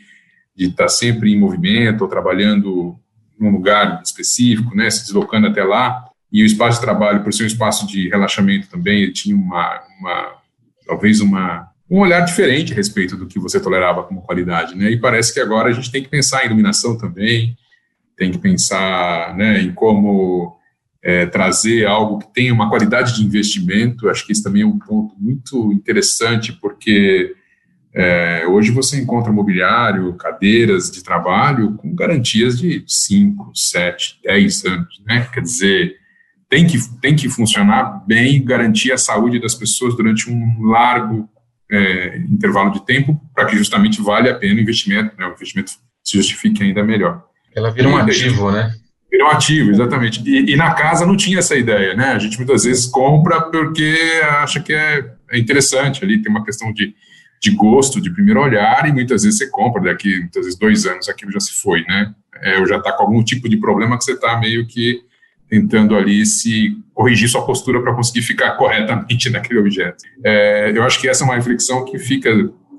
de estar sempre em movimento ou trabalhando num lugar específico, né, se deslocando até lá. E o espaço de trabalho, por ser um espaço de relaxamento também, ele tinha uma, uma talvez uma um olhar diferente a respeito do que você tolerava como qualidade, né? E parece que agora a gente tem que pensar em iluminação também, tem que pensar, né, em como é, trazer algo que tenha uma qualidade de investimento. Acho que isso também é um ponto muito interessante, porque É, hoje você encontra mobiliário, cadeiras de trabalho com garantias de 5, 7, 10 anos, né? Quer dizer, tem que, tem que funcionar bem garantir a saúde das pessoas durante um largo é, intervalo de tempo para que justamente vale a pena o investimento, né? O investimento se justifique ainda melhor. Ela vira um ativo, né? Vira um ativo, exatamente. E, e, na casa não tinha essa ideia, né? A gente muitas vezes compra porque acha que é, é interessante ali, tem uma questão de, de gosto de primeiro olhar e muitas vezes você compra, daqui muitas vezes dois anos aquilo já se foi, né? É, ou já está com algum tipo de problema que você está meio que tentando ali se corrigir sua postura para conseguir ficar <laughs> corretamente naquele objeto. É, eu acho que essa é uma reflexão que fica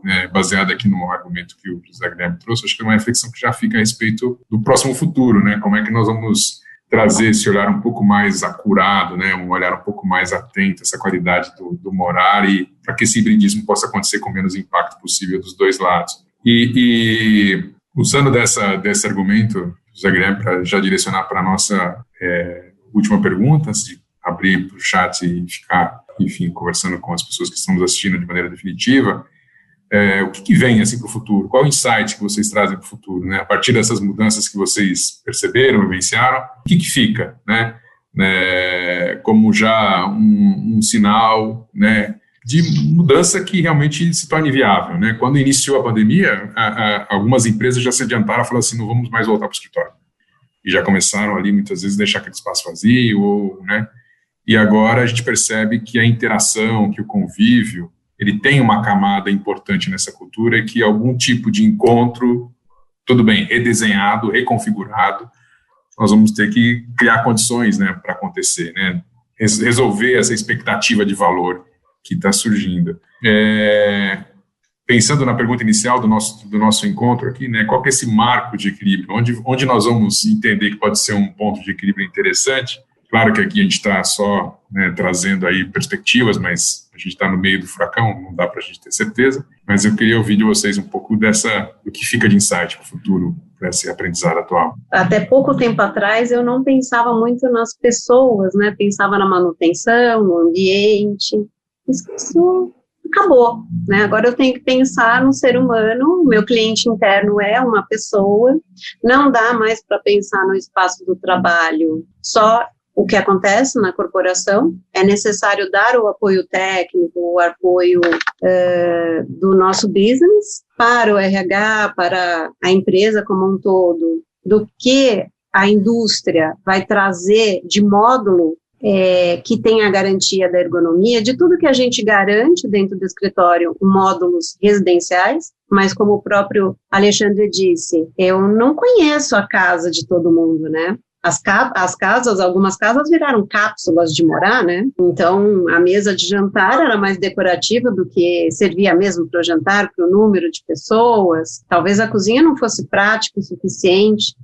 né, baseada aqui no argumento que o José Guilherme trouxe, acho que é uma reflexão que já fica a respeito do próximo futuro, né? Como é que nós vamos trazer esse olhar um pouco mais acurado, né, um olhar um pouco mais atento, essa qualidade do, do morar e para que esse hibridismo possa acontecer com menos impacto possível dos dois lados. E, e usando dessa, desse argumento, José Guilherme, para já direcionar para a nossa é, última pergunta, antes de abrir para o chat e ficar, enfim, conversando com as pessoas que estão nos assistindo de maneira definitiva, é, o que, que, vem assim para o futuro? Qual o insight que vocês trazem para o futuro? Né? A partir dessas mudanças que vocês perceberam, vivenciaram, o que, que fica? Né? É, como já um, um, sinal né, de mudança que realmente se torne viável. Né? Quando iniciou a pandemia, a, a, algumas empresas já se adiantaram a falar assim, não vamos mais voltar para o escritório. E já começaram ali, muitas vezes, deixar aquele espaço vazio, ou, né? e agora a gente percebe que a interação, que o convívio, ele tem uma camada importante nessa cultura, que algum tipo de encontro, tudo bem, redesenhado, reconfigurado, nós vamos ter que criar condições né, para acontecer, né, resolver essa expectativa de valor que está surgindo. É, pensando na pergunta inicial do nosso, do nosso encontro aqui, né, qual que é esse marco de equilíbrio? Onde, onde nós vamos entender que pode ser um ponto de equilíbrio interessante? Claro que aqui a gente está só né, trazendo aí perspectivas, mas a gente está no meio do furacão, não dá para a gente ter certeza. Mas eu queria ouvir de vocês um pouco dessa, do que fica de insight para o futuro, para esse aprendizado atual. Até pouco tempo atrás eu não pensava muito nas pessoas, né? Pensava na manutenção, no ambiente. Isso acabou, né? Agora eu tenho que pensar no ser humano, meu cliente interno é uma pessoa, não dá mais para pensar no espaço do trabalho só o que acontece na corporação, é necessário dar o apoio técnico, o apoio uh, do nosso business para o RH, para a empresa como um todo, do que a indústria vai trazer de módulo é, que tem a garantia da ergonomia, de tudo que a gente garante dentro do escritório, módulos residenciais, mas como o próprio Alexandre disse, eu não conheço a casa de todo mundo, né? As, ca as casas, algumas casas viraram cápsulas de morar, né? Então, a mesa de jantar era mais decorativa do que servia mesmo para o jantar, para o número de pessoas. Talvez a cozinha não fosse prática o suficiente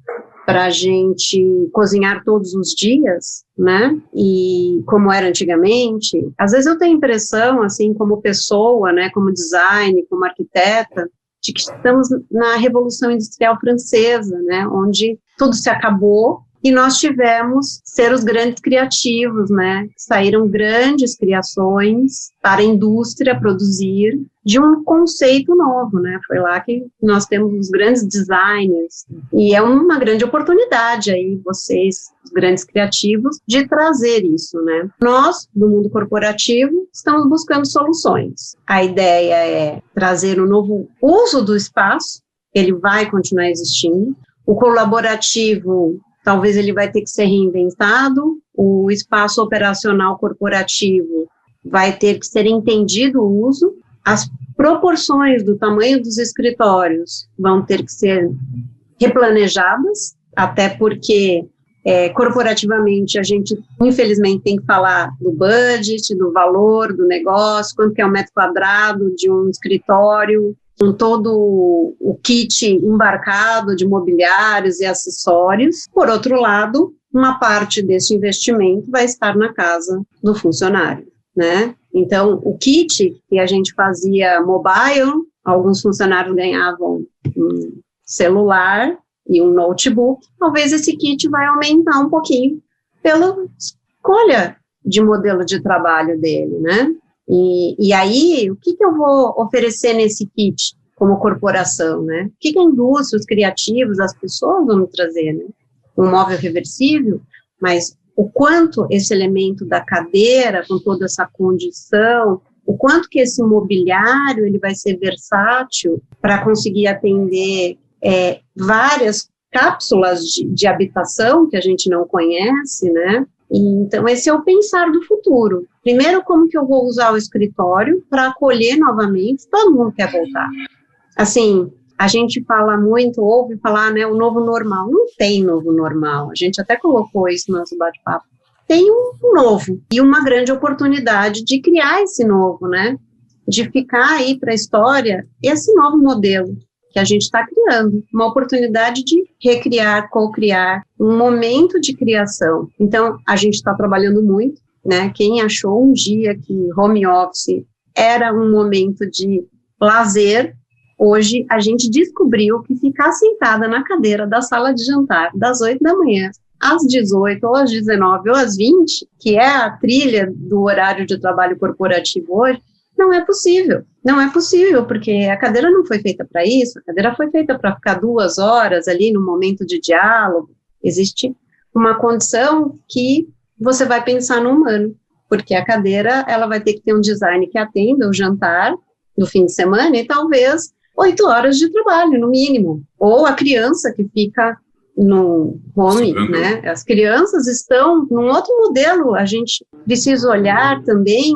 para a gente cozinhar todos os dias, né? E como era antigamente. Às vezes eu tenho a impressão, assim, como pessoa, né, como design, como arquiteta, de que estamos na Revolução Industrial Francesa, né, onde tudo se acabou e nós tivemos ser os grandes criativos, né? Saíram grandes criações para a indústria produzir de um conceito novo, né? Foi lá que nós temos os grandes designers e é uma grande oportunidade aí vocês, os grandes criativos, de trazer isso, né? Nós do mundo corporativo estamos buscando soluções. A ideia é trazer um novo uso do espaço. Ele vai continuar existindo. O colaborativo talvez ele vai ter que ser reinventado, o espaço operacional corporativo vai ter que ser entendido o uso, as proporções do tamanho dos escritórios vão ter que ser replanejadas, até porque é, corporativamente a gente infelizmente tem que falar do budget, do valor do negócio, quanto que é o um metro quadrado de um escritório, com todo o kit embarcado de mobiliários e acessórios. Por outro lado, uma parte desse investimento vai estar na casa do funcionário, né? Então, o kit que a gente fazia mobile, alguns funcionários ganhavam um celular e um notebook, talvez esse kit vai aumentar um pouquinho pela escolha de modelo de trabalho dele, né? E, e aí, o que, que eu vou oferecer nesse kit como corporação, né? O que, que a indústria, os criativos, as pessoas vão me trazer, né? Um móvel reversível, mas o quanto esse elemento da cadeira, com toda essa condição, o quanto que esse mobiliário ele vai ser versátil para conseguir atender é, várias cápsulas de, de, habitação que a gente não conhece, né? Então esse é o pensar do futuro. Primeiro, como que eu vou usar o escritório para acolher novamente? Todo mundo quer voltar. Assim, a gente fala muito, ouve falar, né, o novo normal. Não tem novo normal. A gente até colocou isso no nosso bate-papo tem um novo e uma grande oportunidade de criar esse novo, né? De ficar aí para a história esse novo modelo que a gente está criando, uma oportunidade de recriar, co-criar, um momento de criação. Então, a gente está trabalhando muito, né? Quem achou um dia que home office era um momento de lazer, hoje a gente descobriu que ficar sentada na cadeira da sala de jantar das 8 da manhã às 18 ou às 19 ou às 20, que é a trilha do horário de trabalho corporativo hoje, não é possível. Não é possível, porque a cadeira não foi feita para isso, a cadeira foi feita para ficar duas horas ali no momento de diálogo. Existe uma condição que você vai pensar no humano, porque a cadeira ela vai ter que ter um design que atenda o jantar no fim de semana e talvez oito horas de trabalho, no mínimo. Ou a criança que fica no home, né? As crianças estão num outro modelo. A gente precisa olhar também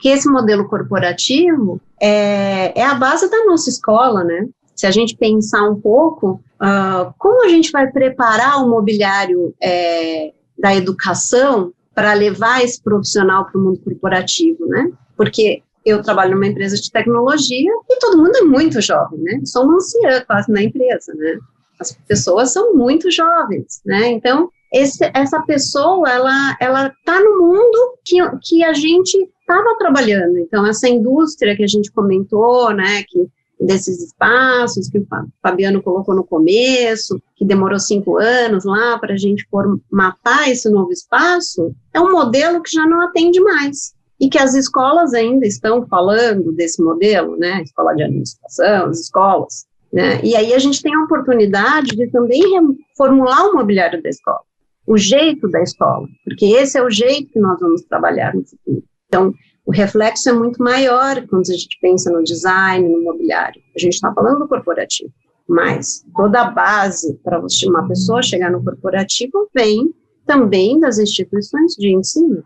que esse modelo corporativo é, é a base da nossa escola, né? Se a gente pensar um pouco, uh, como a gente vai preparar o mobiliário é, da educação para levar esse profissional para o mundo corporativo, né? Porque eu trabalho numa empresa de tecnologia e todo mundo é muito jovem, né? Sou uma anciã quase na empresa, né? As pessoas são muito jovens, né? Então, esse, essa pessoa, ela ela está no mundo que, que a gente estava trabalhando. Então, essa indústria que a gente comentou, né, que desses espaços que o Fabiano colocou no começo, que demorou cinco anos lá para a gente matar esse novo espaço, é um modelo que já não atende mais. E que as escolas ainda estão falando desse modelo, né? Escola de administração, as escolas. Né? E aí a gente tem a oportunidade de também reformular o mobiliário da escola, o jeito da escola, porque esse é o jeito que nós vamos trabalhar no futuro. Então, o reflexo é muito maior quando a gente pensa no design, no mobiliário. A gente está falando do corporativo, mas toda a base para uma pessoa chegar no corporativo vem também das instituições de ensino,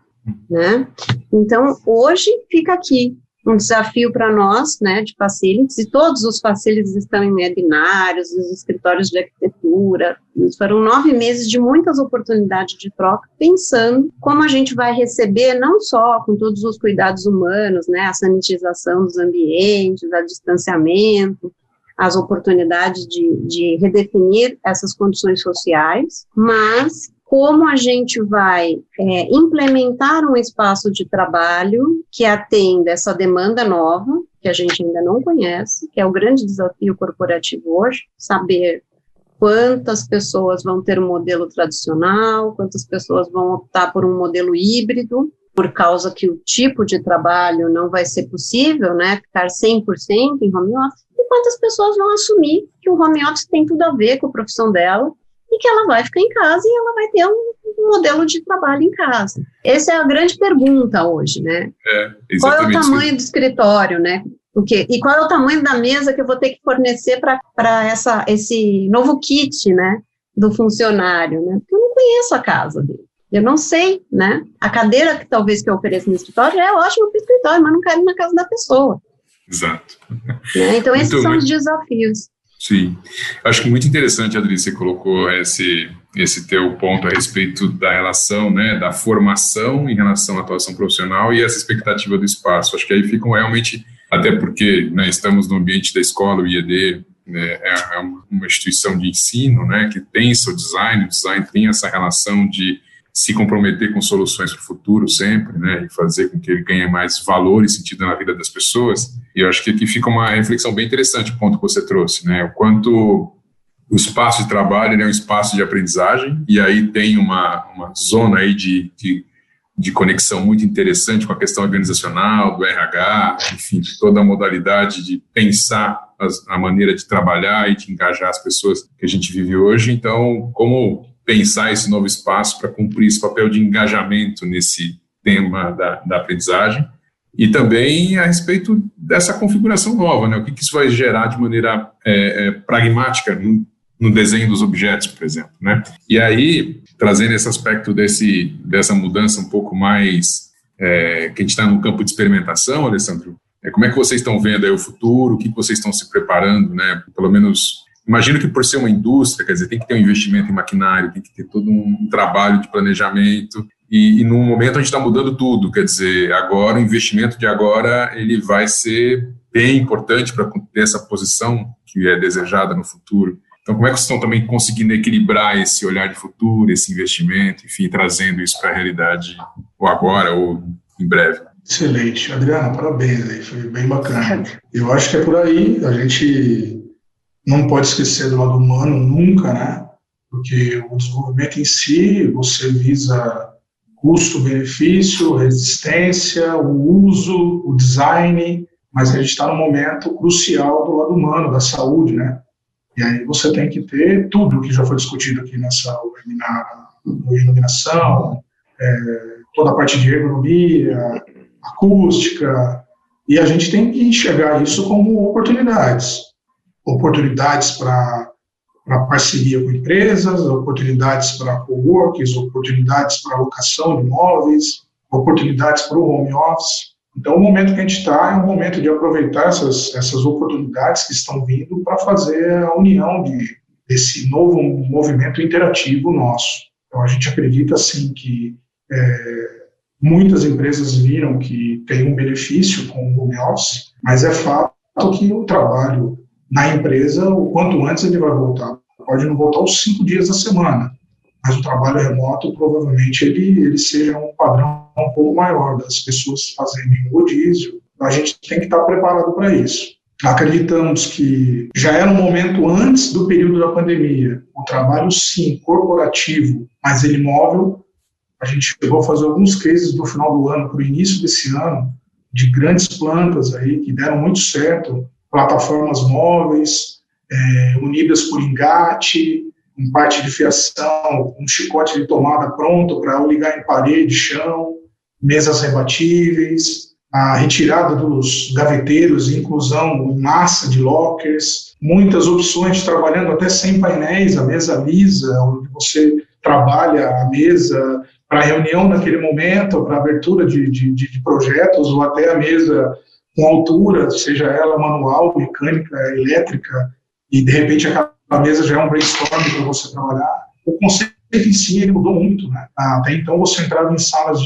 né? Então, hoje fica aqui um desafio para nós, né, de facilities, e todos os facilities estão em webinários, os escritórios de arquitetura, foram nove meses de muitas oportunidades de troca, pensando como a gente vai receber, não só com todos os cuidados humanos, né, a sanitização dos ambientes, a distanciamento, as oportunidades de, de redefinir essas condições sociais, mas como a gente vai é, implementar um espaço de trabalho que atenda essa demanda nova, que a gente ainda não conhece, que é o grande desafio corporativo hoje, saber quantas pessoas vão ter um modelo tradicional, quantas pessoas vão optar por um modelo híbrido, por causa que o tipo de trabalho não vai ser possível, né, ficar 100% em home office, e quantas pessoas vão assumir que o home office tem tudo a ver com a profissão dela e que ela vai ficar em casa e ela vai ter um, um modelo de trabalho em casa. Essa é a grande pergunta hoje, né? É, qual é o tamanho do escritório, né? O quê? E qual é o tamanho da mesa que eu vou ter que fornecer para esse novo kit, né, do funcionário, né? Porque eu não conheço a casa dele. Eu não sei, né? A cadeira que talvez que eu ofereça no escritório é ótima para o escritório, mas não cabe na casa da pessoa. Exato. Né? Então, esses muito, são muito. os desafios. Sim, acho que muito interessante, Adri, você colocou esse, esse teu ponto a respeito da relação, né, da formação em relação à atuação profissional e essa expectativa do espaço. Acho que aí ficam realmente, até porque né, estamos no ambiente da escola, o IED né, é, é uma instituição de ensino, né, que pensa o design, o design tem essa relação de se comprometer com soluções para o futuro sempre, né, e fazer com que ele ganhe mais valor e sentido na vida das pessoas. E eu acho que aqui fica uma reflexão bem interessante, o ponto que você trouxe, né, o quanto o espaço de trabalho é um espaço de aprendizagem, e aí tem uma, uma zona aí de, de de conexão muito interessante com a questão organizacional, do RH, enfim, de toda a modalidade de pensar as, a maneira de trabalhar e de engajar as pessoas que a gente vive hoje. Então, como pensar esse novo espaço para cumprir esse papel de engajamento nesse tema da, da aprendizagem e também a respeito dessa configuração nova, né? O que, que isso vai gerar de maneira é, é, pragmática no, no, desenho dos objetos, por exemplo, né? E aí, trazendo esse aspecto desse, dessa mudança um pouco mais é, que a gente está no campo de experimentação, Alessandro, é, como é que vocês estão vendo aí o futuro, o que, que vocês estão se preparando, né? Pelo menos Imagino que por ser uma indústria, quer dizer, tem que ter um investimento em maquinário, tem que ter todo um trabalho de planejamento, e, e no momento a gente está mudando tudo, quer dizer, agora o investimento de agora ele vai ser bem importante para ter essa posição que é desejada no futuro. Então, como é que vocês estão também conseguindo equilibrar esse olhar de futuro, esse investimento, enfim, trazendo isso para a realidade, ou agora, ou em breve? Excelente. Adriana, parabéns aí, foi bem bacana. Eu acho que é por aí, a gente não pode esquecer do lado humano nunca, né? Porque o desenvolvimento em si, você visa custo-benefício, resistência, o uso, o design, mas a gente está num momento crucial do lado humano, da saúde, né? E aí você tem que ter tudo o que já foi discutido aqui nessa iluminação, é, toda a parte de ergonomia, acústica, e a gente tem que enxergar isso como oportunidades. Oportunidades para parceria com empresas, oportunidades para coworkings, oportunidades para alocação de imóveis, oportunidades para o home office. Então, o momento que a gente está é um momento de aproveitar essas, essas oportunidades que estão vindo para fazer a união de, desse novo movimento interativo nosso. Então, a gente acredita, sim, que é, muitas empresas viram que tem um benefício com o home office, mas é fato que o trabalho na empresa, o quanto antes ele vai voltar. Pode não voltar os cinco dias da semana, mas o trabalho remoto provavelmente ele, ele seja um padrão um pouco maior das pessoas fazerem o rodízio. A gente tem que estar preparado para isso. Acreditamos que já era um momento antes do período da pandemia. O trabalho, sim, corporativo, mas ele móvel. A gente chegou a fazer alguns cases do final do ano para o início desse ano, de grandes plantas aí que deram muito certo, plataformas móveis, é, unidas por engate, com parte de fiação, um chicote de tomada pronto para ligar em parede, chão, mesas rebatíveis, a retirada dos gaveteiros, inclusão em massa de lockers, muitas opções trabalhando até sem painéis, a mesa lisa, onde você trabalha a mesa para reunião naquele momento, para abertura de, de, de projetos, ou até a mesa com altura, seja ela manual, mecânica, elétrica, e de repente aquela mesa já é um brainstorm para você trabalhar. O conceito em si mudou muito. Né? Até então você entrava em salas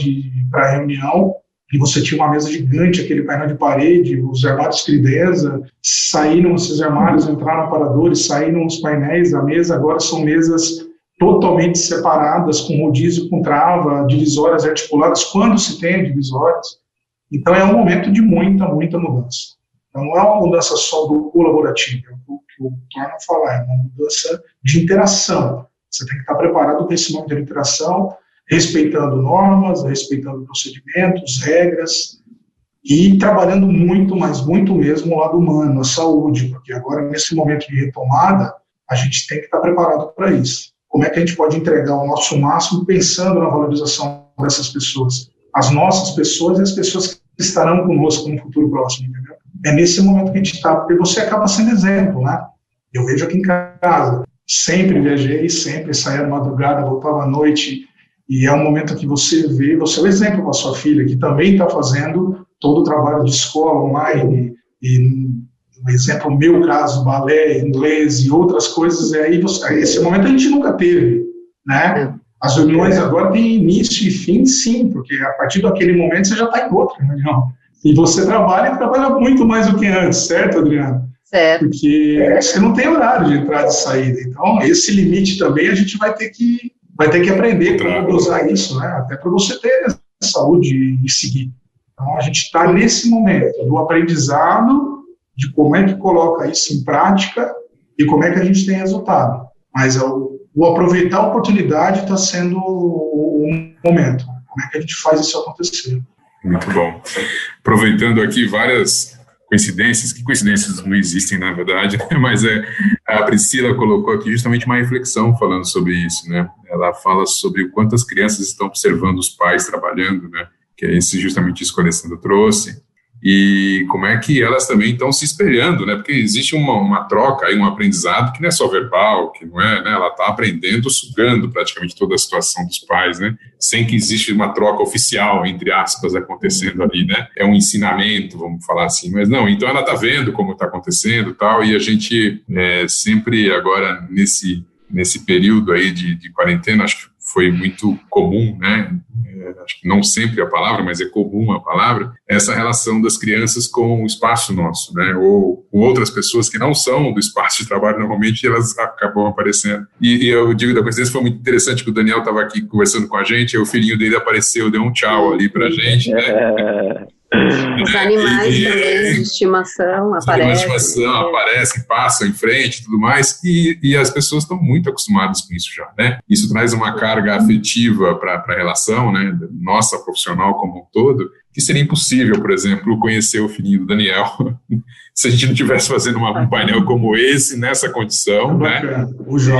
para reunião e você tinha uma mesa gigante, aquele painel de parede, os armários Cridenza, saíram esses armários, entraram aparadores, saíram os painéis da mesa, agora são mesas totalmente separadas, com rodízio, com trava, divisórias articuladas, quando se tem divisórias. Então, é um momento de muita, muita mudança. Não é uma mudança só do colaborativo, é o que o Torno falar, é uma mudança de interação. Você tem que estar preparado para esse momento de interação, respeitando normas, respeitando procedimentos, regras, e trabalhando muito, mas muito mesmo o lado humano, a saúde, porque agora, nesse momento de retomada, a gente tem que estar preparado para isso. Como é que a gente pode entregar o nosso máximo pensando na valorização dessas pessoas? As nossas pessoas e as pessoas estarão conosco no futuro próximo, entendeu? É nesse momento que a gente está, porque você acaba sendo exemplo, né? Eu vejo aqui em casa, sempre viajei, sempre saía de madrugada, voltava à noite, e é um momento que você vê, você é o exemplo para sua filha, que também está fazendo todo o trabalho de escola online, e um exemplo, meu caso, balé, inglês e outras coisas, e aí você, esse momento a gente nunca teve, né? As reuniões agora têm início e fim, sim, porque a partir daquele momento você já está em outra reunião. E você trabalha e trabalha muito mais do que antes, certo, Adriano? Certo. Porque você não tem horário de entrada e saída. Então, esse limite também a gente vai ter que, vai ter que aprender como usar isso, né? Até para você ter saúde e seguir. Então, a gente está nesse momento do aprendizado de como é que coloca isso em prática e como é que a gente tem resultado. Mas é o o aproveitar a oportunidade está sendo o, momento. Como é que a gente faz isso acontecer? Muito bom. Aproveitando aqui várias coincidências, que coincidências não existem na verdade, mas é, a Priscila colocou aqui justamente uma reflexão falando sobre isso, né? Ela fala sobre o quanto as crianças estão observando os pais trabalhando, né? Que é esse justamente isso que a Alessandra trouxe, e como é que elas também estão se espelhando, né? Porque existe uma, uma troca aí, um aprendizado que não é só verbal, que não é, né? Ela está aprendendo, sugando praticamente toda a situação dos pais, né? Sem que exista uma troca oficial, entre aspas, acontecendo ali, né? É um ensinamento, vamos falar assim, mas não. Então ela está vendo como está acontecendo, tal, e a gente é, sempre agora nesse nesse período aí de, de quarentena, acho que foi muito comum, né? É, acho que não sempre a palavra, mas é comum a palavra, essa relação das crianças com o espaço nosso, né? Ou com outras pessoas que não são do espaço de trabalho, normalmente elas acabam aparecendo. E, e eu digo da coincidência, foi muito interessante que o Daniel estava aqui conversando com a gente, o filhinho dele apareceu, deu um tchau ali pra gente, né? Os animais e, também de estimação aparecem. de estimação aparecem, passam em frente e tudo mais, e, e as pessoas estão muito acostumadas com isso já, né? Isso traz uma carga afetiva para a relação, né? Nossa profissional como um todo, que seria impossível, por exemplo, conhecer o filhinho do Daniel <laughs> se a gente não tivesse fazendo uma, um painel como esse, nessa condição, é né?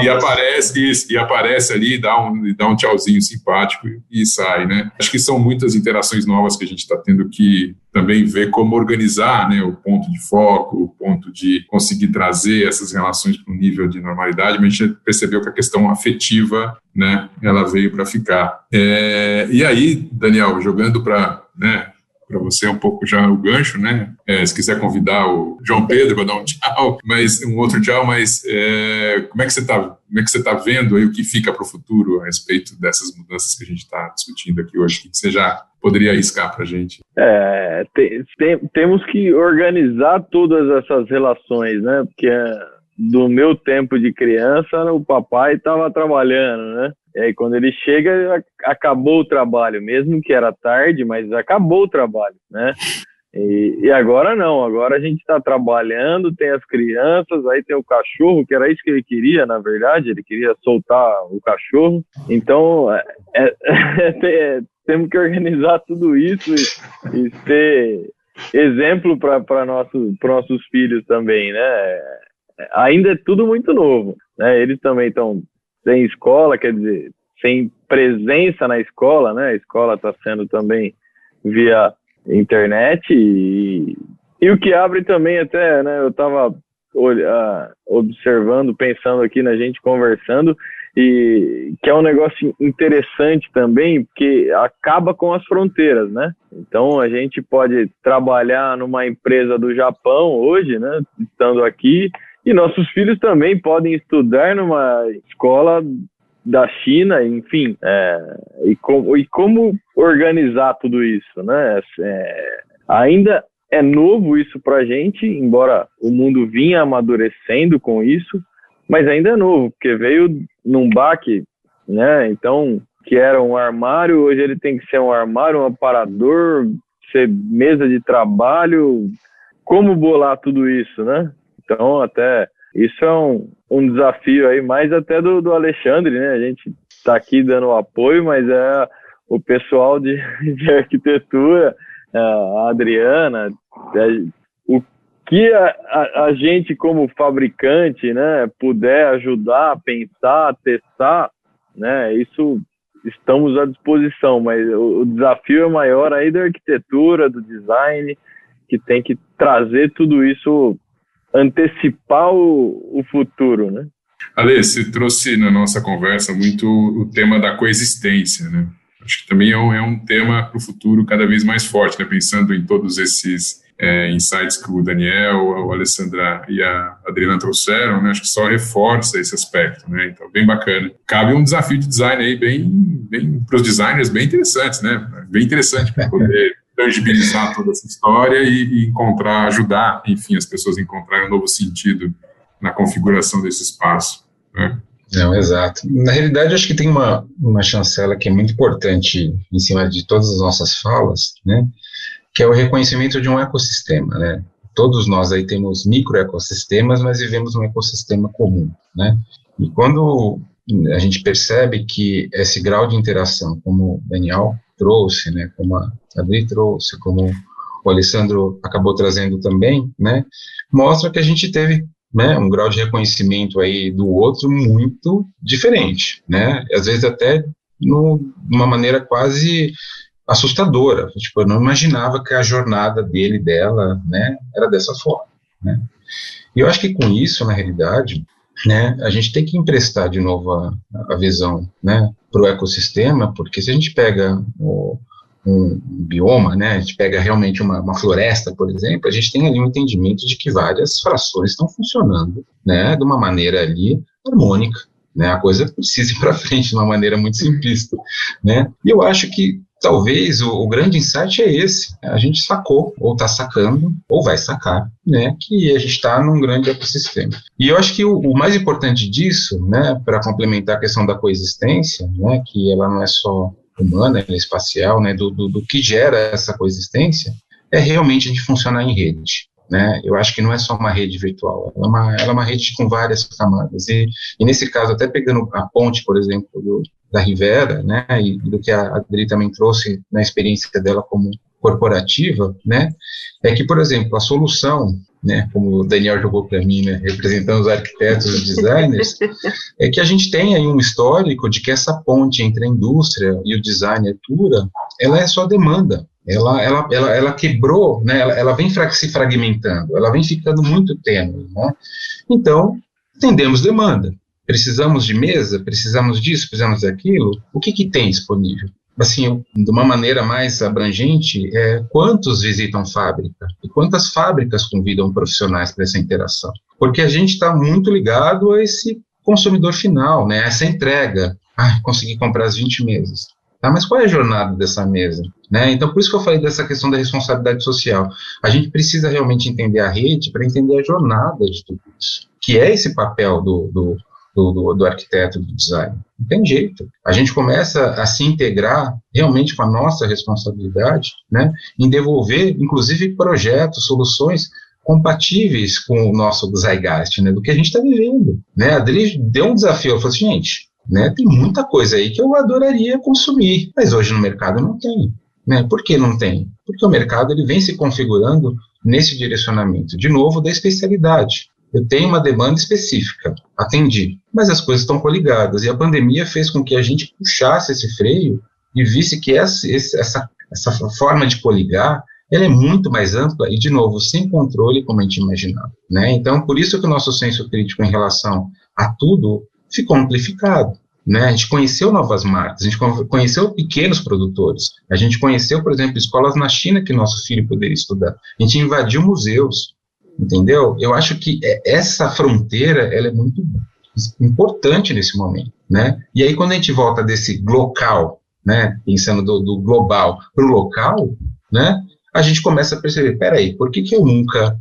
E aparece, isso, e aparece ali, dá um, dá um tchauzinho simpático e sai, né? Acho que são muitas interações novas que a gente está tendo que também ver como organizar né, o ponto de foco, o ponto de conseguir trazer essas relações para um nível de normalidade, mas a gente percebeu que a questão afetiva, né, ela veio para ficar. É, e aí, Daniel, jogando para né, para você um pouco já o gancho, né? É, se quiser convidar o João Pedro para dar um <laughs> tchau, mas um outro tchau, mas é, como é que você está? Como é que você está vendo aí o que fica para o futuro a respeito dessas mudanças que a gente está discutindo aqui hoje? O que você já poderia arriscar para a gente? É, tem, tem, temos que organizar todas essas relações, né? Porque do meu tempo de criança, o papai estava trabalhando, né? E aí, quando ele chega, acabou o trabalho, mesmo que era tarde, mas acabou o trabalho, né? E, e agora não, agora a gente está trabalhando, tem as crianças, aí tem o cachorro, que era isso que ele queria, na verdade, ele queria soltar o cachorro. Então, é, é, <laughs> é, temos que organizar tudo isso e, e ser exemplo para nossos, nossos filhos também, né? Ainda é tudo muito novo, né? Eles também estão sem escola, quer dizer, sem presença na escola, né? A escola está sendo também via internet e, e o que abre também até, né? Eu estava observando, pensando aqui na gente conversando e que é um negócio interessante também, porque acaba com as fronteiras, né? Então a gente pode trabalhar numa empresa do Japão hoje, né? Estando aqui e nossos filhos também podem estudar numa escola da China, enfim, é, e, com, e, como organizar tudo isso, né? É, ainda é novo isso para gente, embora o mundo vinha amadurecendo com isso, mas ainda é novo, porque veio num baque, né? Então, que era um armário, hoje ele tem que ser um armário, um aparador, ser mesa de trabalho. Como bolar tudo isso, né? Então, até isso é um, um desafio aí, mais até do, do Alexandre, né? A gente está aqui dando apoio, mas é o pessoal de, <laughs> de arquitetura, é, a Adriana, é, o que a, a, a, gente como fabricante, né, puder ajudar, pensar, testar, né, isso estamos à disposição, mas o, o desafio é maior aí da arquitetura, do design, que tem que trazer tudo isso antecipar o, o futuro, né? Ale, você trouxe na nossa conversa muito o tema da coexistência, né? Acho que também é um, é um tema para o futuro cada vez mais forte, né? Pensando em todos esses é, insights que o Daniel, a Alessandra e a Adriana trouxeram, né? Acho que só reforça esse aspecto, né? Então, bem bacana. Cabe um desafio de design aí bem, bem para os designers bem interessantes, né? Bem interessante para poder tangibilizar toda essa história e, e, encontrar, ajudar, enfim, as pessoas a encontrarem um novo sentido na configuração desse espaço. Né? Não, exato. Na realidade, acho que tem uma, uma chancela que é muito importante em cima de todas as nossas falas, né? Que é o reconhecimento de um ecossistema, né? Todos nós aí temos microecossistemas, mas vivemos num ecossistema comum, né? E quando a gente percebe que esse grau de interação, como o Daniel trouxe, né, como a Adri trouxe, como o Alessandro acabou trazendo também, né, mostra que a gente teve né, um grau de reconhecimento aí do outro muito diferente, né, às vezes até no, uma maneira quase assustadora, tipo, eu não imaginava que a jornada dele, dela, né, era dessa forma, né, e eu acho que com isso, na realidade, né, a gente tem que emprestar de novo a, a visão, né, para o ecossistema, porque se a gente pega o, um bioma, né, a gente pega realmente uma, uma, floresta, por exemplo, a gente tem ali um entendimento de que várias frações estão funcionando, né, de uma maneira ali harmônica, né, a coisa precisa ir para frente de uma maneira muito <laughs> simplista, né, e eu acho que talvez o, o, grande insight é esse, a gente sacou, ou está sacando, ou vai sacar, né, que a gente está num grande ecossistema. E eu acho que o, o mais importante disso, né, para complementar a questão da coexistência, né, que ela não é só humana, ela é espacial, né, do, do, do que gera essa coexistência, é realmente a gente funcionar em rede. Né? Eu acho que não é só uma rede virtual, ela é uma, ela é uma rede com várias camadas. E, e, nesse caso, até pegando a ponte, por exemplo, do, da Rivera, né, e do que a Adri também trouxe na experiência dela como corporativa, né, é que, por exemplo, a solução, né, como o Daniel jogou para mim, né, representando os arquitetos e designers, <laughs> é que a gente tem aí um histórico de que essa ponte entre a indústria e o design Atura, ela é só demanda, ela, ela, ela, ela quebrou, né, ela, ela vem se fragmentando, ela vem ficando muito tênue, né, então, tendemos demanda, precisamos de mesa, precisamos disso, precisamos daquilo, o que que tem disponível? assim, de uma maneira mais abrangente, é, quantos visitam fábrica e quantas fábricas convidam profissionais para essa interação? Porque a gente está muito ligado a esse consumidor final, né? Essa entrega. Ah, consegui comprar as 20 mesas. Tá, mas qual é a jornada dessa mesa? Né? Então, por isso que eu falei dessa questão da responsabilidade social. A gente precisa realmente entender a rede para entender a jornada de tudo isso, que é esse papel do, do do, do, do arquiteto do design. Não tem jeito. A gente começa a se integrar realmente com a nossa responsabilidade, né, em devolver, inclusive, projetos, soluções compatíveis com o nosso zeitgeist, né, do que a gente está vivendo. Né? A Adri deu um desafio, ela falou assim, gente, né, tem muita coisa aí que eu adoraria consumir, mas hoje no mercado não tem. Né? Por que não tem? Porque o mercado ele vem se configurando nesse direcionamento, de novo, da especialidade. Eu tenho uma demanda específica, atendi, mas as coisas estão coligadas e a pandemia fez com que a gente puxasse esse freio e visse que essa, essa, essa forma de coligar ela é muito mais ampla e, de novo, sem controle como a gente imaginava. Né? Então, por isso que o nosso senso crítico em relação a tudo ficou amplificado. Né? A gente conheceu novas marcas, a gente conheceu pequenos produtores, a gente conheceu, por exemplo, escolas na China que nosso filho poderia estudar, a gente invadiu museus, entendeu? Eu acho que é, essa fronteira ela é muito importante nesse momento, né? E aí quando a gente volta desse local, né, pensando do, do global para o local, né, a gente começa a perceber, peraí, por que que eu nunca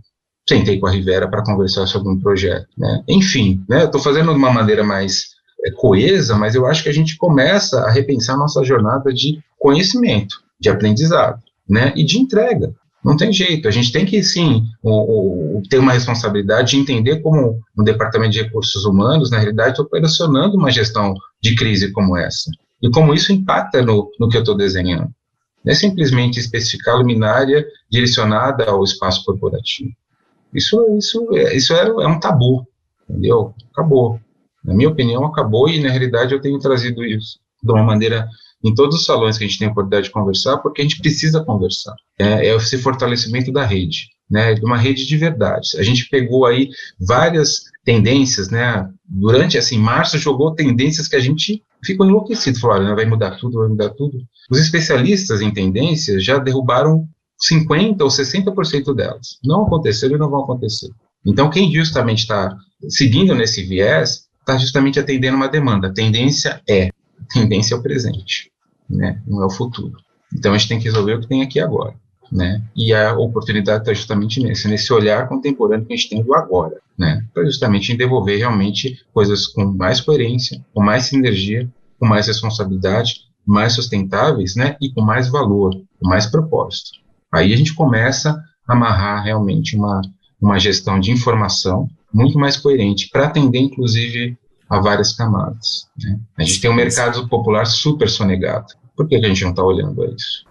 sentei com a Rivera para conversar sobre um projeto, né? Enfim, né, eu estou fazendo de uma maneira mais é, coesa, mas eu acho que a gente começa a repensar nossa jornada de conhecimento, de aprendizado, né, e de entrega, não tem jeito, a gente tem que, sim, o, o, ter uma responsabilidade de entender como um departamento de recursos humanos, na realidade, está operacionando uma gestão de crise como essa. E como isso impacta no, no que eu estou desenhando. Não é simplesmente especificar luminária direcionada ao espaço corporativo. Isso, isso, isso é, é um tabu, entendeu? Acabou. Na minha opinião, acabou e, na realidade, eu tenho trazido isso de uma maneira em todos os salões que a gente tem a oportunidade de conversar, porque a gente precisa conversar. É, é esse fortalecimento da rede, né, de uma rede de verdade. A gente pegou aí várias tendências, né, durante, assim, março jogou tendências que a gente ficou enlouquecido, falaram, né, vai mudar tudo, vai mudar tudo. Os especialistas em tendências já derrubaram 50% ou 60% delas. Não aconteceram e não vão acontecer. Então, quem justamente está seguindo nesse viés, está justamente atendendo uma demanda. A tendência é, a tendência é o presente né? Não é o futuro. Então a gente tem que resolver o que tem aqui agora, né? E a oportunidade está justamente nesse, nesse olhar contemporâneo que a gente tem do agora, né? Para justamente desenvolver realmente coisas com mais coerência, com mais sinergia, com mais responsabilidade, mais sustentáveis, né? E com mais valor, com mais propósito. Aí a gente começa a amarrar realmente uma uma gestão de informação muito mais coerente para atender, inclusive, a várias camadas. Né? A gente tem um mercado popular super sonegado Por que a gente não está olhando a isso?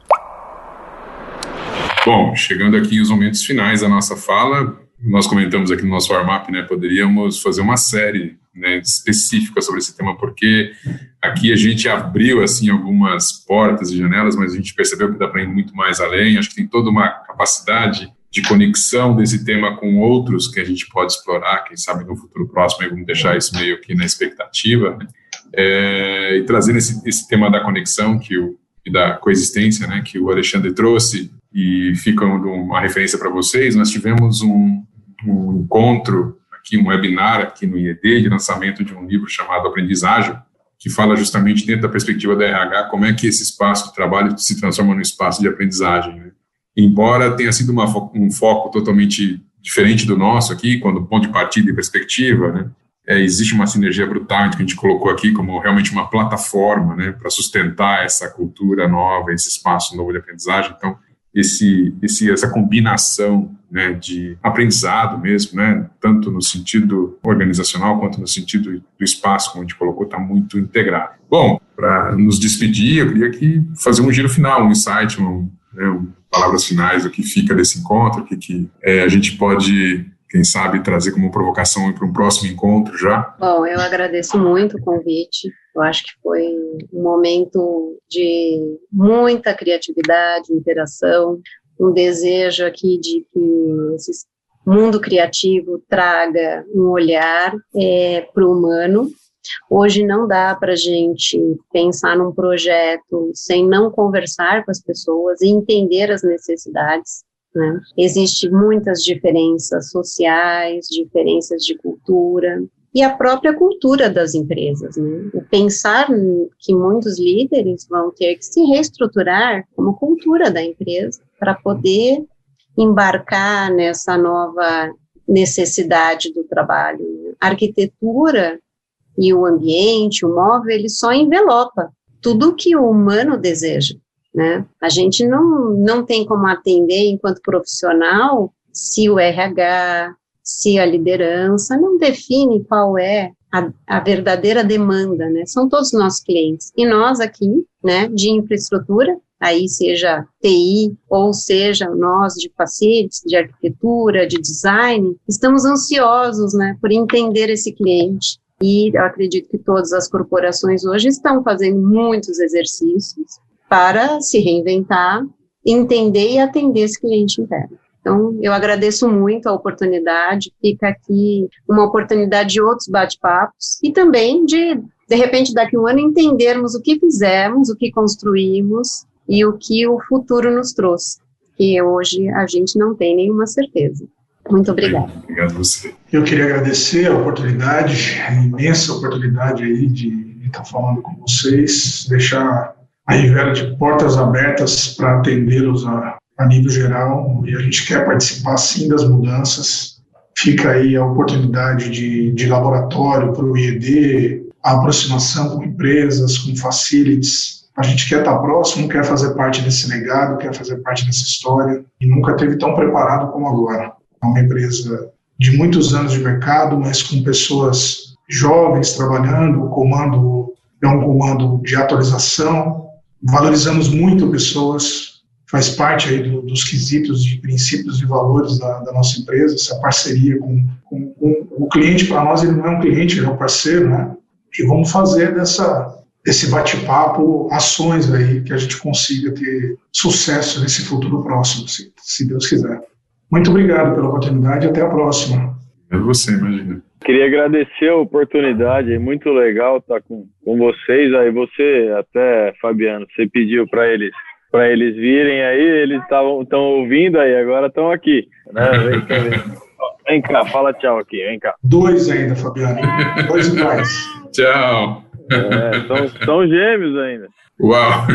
Bom, chegando aqui os momentos finais da nossa fala, nós comentamos aqui no nosso warm-up, né, poderíamos fazer uma série né, específica sobre esse tema, porque aqui a gente abriu assim algumas portas e janelas, mas a gente percebeu que dá para ir muito mais além. Acho que tem toda uma capacidade de conexão desse tema com outros que a gente pode explorar, quem sabe no futuro próximo, aí vamos deixar isso meio aqui na expectativa, né? é, e trazendo esse, esse tema da conexão que o, e da coexistência, né, que o Alexandre trouxe, e fica uma referência para vocês, nós tivemos um, um encontro aqui, um webinar aqui no IED, de lançamento de um livro chamado Aprendizagem, que fala justamente dentro da perspectiva da RH, como é que esse espaço de trabalho se transforma num espaço de aprendizagem. Né? Embora tenha sido uma, um foco totalmente diferente do nosso aqui, quando ponto de partida e perspectiva, né? É, existe uma sinergia brutal que a gente colocou aqui como realmente uma plataforma né, para sustentar essa cultura nova, esse espaço novo de aprendizagem. Então, esse, esse, essa combinação né, de aprendizado mesmo, né, tanto no sentido organizacional quanto no sentido do espaço, como a gente colocou, está muito integrado. Bom, para nos despedir, eu queria aqui fazer um giro final, um insight, um, né, palavras finais do que fica desse encontro, o que, que é, a gente pode quem sabe trazer como provocação para um próximo encontro já? Bom, eu agradeço muito o convite. Eu acho que foi um momento de muita criatividade, interação, um desejo aqui de que esse mundo criativo traga um olhar é, para o humano. Hoje não dá para a gente pensar num projeto sem não conversar com as pessoas e entender as necessidades. Né? Existem muitas diferenças sociais, diferenças de cultura e a própria cultura das empresas. Né? O pensar que muitos líderes vão ter que se reestruturar como cultura da empresa para poder embarcar nessa nova necessidade do trabalho. A arquitetura e o ambiente, o móvel, ele só envelopa tudo que o humano deseja né? A gente não, não tem como atender enquanto profissional se o RH, se a liderança não define qual é a, a, verdadeira demanda, né? São todos nossos clientes. E nós aqui, né, de infraestrutura, aí seja TI ou seja nós de facilities, de arquitetura, de design, estamos ansiosos, né, por entender esse cliente. E eu acredito que todas as corporações hoje estão fazendo muitos exercícios para se reinventar, entender e atender esse cliente interno. Então, eu agradeço muito a oportunidade, fica aqui uma oportunidade de outros bate-papos e também de, de repente, daqui a um ano entendermos o que fizemos, o que construímos e o que o futuro nos trouxe, que hoje a gente não tem nenhuma certeza. Muito obrigada. Obrigado a você. Eu queria agradecer a oportunidade, a imensa oportunidade aí de estar falando com vocês, deixar a Rivera de portas abertas para atendê-los a, a nível geral e a gente quer participar sim das mudanças. Fica aí a oportunidade de, de laboratório para o IED, a aproximação com empresas, com facilities. A gente quer estar próximo, quer fazer parte desse legado, quer fazer parte dessa história e nunca teve tão preparado como agora. É uma empresa de muitos anos de mercado, mas com pessoas jovens trabalhando, o comando é um comando de atualização, valorizamos muito pessoas, faz parte aí do, dos quesitos de princípios e valores da, da nossa empresa, essa parceria com, com, com o cliente, para nós ele não é um cliente, ele é um parceiro, né? E vamos fazer dessa, desse bate-papo ações aí que a gente consiga ter sucesso nesse futuro próximo, se, se Deus quiser. Muito obrigado pela oportunidade e até a próxima. É você, imagina. Queria agradecer a oportunidade, é muito legal estar com, com vocês. Aí você, até Fabiano, você pediu para eles para eles virem aí, eles estavam estão ouvindo aí, agora estão aqui. Né? Vem, cá, vem. vem cá, fala tchau aqui, vem cá. Dois ainda, Fabiano. Dois iguais. <laughs> Tchau. É, são, são gêmeos ainda. Uau!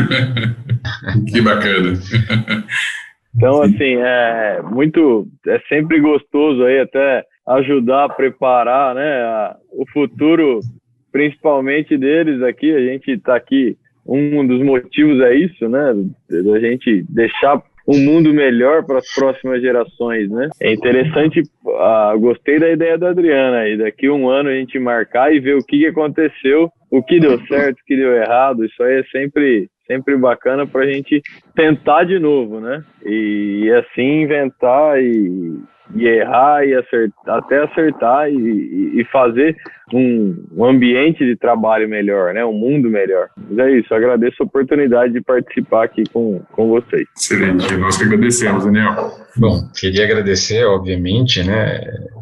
<laughs> que bacana. <laughs> Então, assim, é muito, é sempre gostoso aí até ajudar a preparar né, a, o futuro, principalmente deles aqui. A gente está aqui, um dos motivos é isso, né? Da gente deixar um mundo melhor para as próximas gerações, né? É interessante, gostei da ideia da Adriana aí, daqui um ano a gente marcar e ver o que aconteceu, o que deu <laughs> certo, o que deu errado, isso aí é sempre sempre bacana para a gente tentar de novo, né? E assim inventar e, e errar e acertar, até acertar e, e fazer um, um, ambiente de trabalho melhor, né? Um mundo melhor. Mas é isso, agradeço a oportunidade de participar aqui com, com vocês. Excelente, nós que agradecemos, Daniel. Bom, queria agradecer, obviamente, né?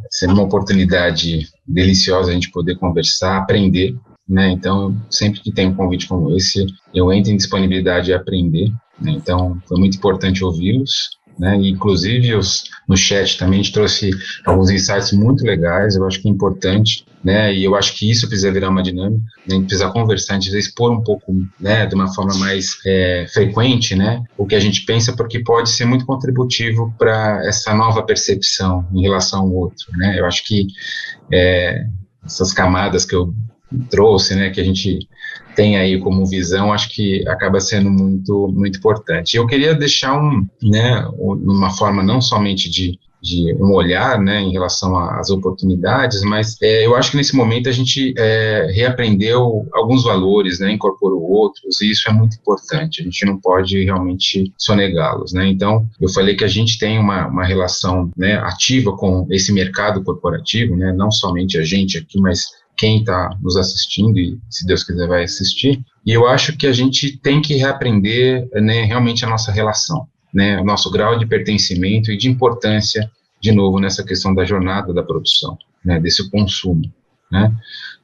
Sendo uma oportunidade deliciosa a gente poder conversar, aprender, né? Então, sempre que tem um convite como esse, eu entro em disponibilidade de aprender. Né? Então, foi muito importante ouvi-los né? inclusive os, no chat também a gente trouxe alguns insights muito legais, eu acho que é importante, né? E eu acho que isso precisa virar uma dinâmica, né? a gente precisa conversar, a gente precisa expor um pouco, né? De uma forma mais é, frequente, né? O que a gente pensa, porque pode ser muito contributivo para essa nova percepção em relação ao outro, né? Eu acho que é, essas camadas que eu trouxe, né? Que a gente tem aí como visão, acho que acaba sendo muito, muito importante. Eu queria deixar um, né, uma forma não somente de, de um olhar, né, em relação às oportunidades, mas é, eu acho que nesse momento a gente é, reaprendeu alguns valores, né, incorporou outros, e isso é muito importante, a gente não pode realmente sonegá-los, né, então eu falei que a gente tem uma, uma relação, né, ativa com esse mercado corporativo, né, não somente a gente aqui, mas quem está nos assistindo e, se Deus quiser, vai assistir. E eu acho que a gente tem que reaprender né, realmente a nossa relação, né, o nosso grau de pertencimento e de importância, de novo, nessa questão da jornada da produção, né, desse consumo. Né,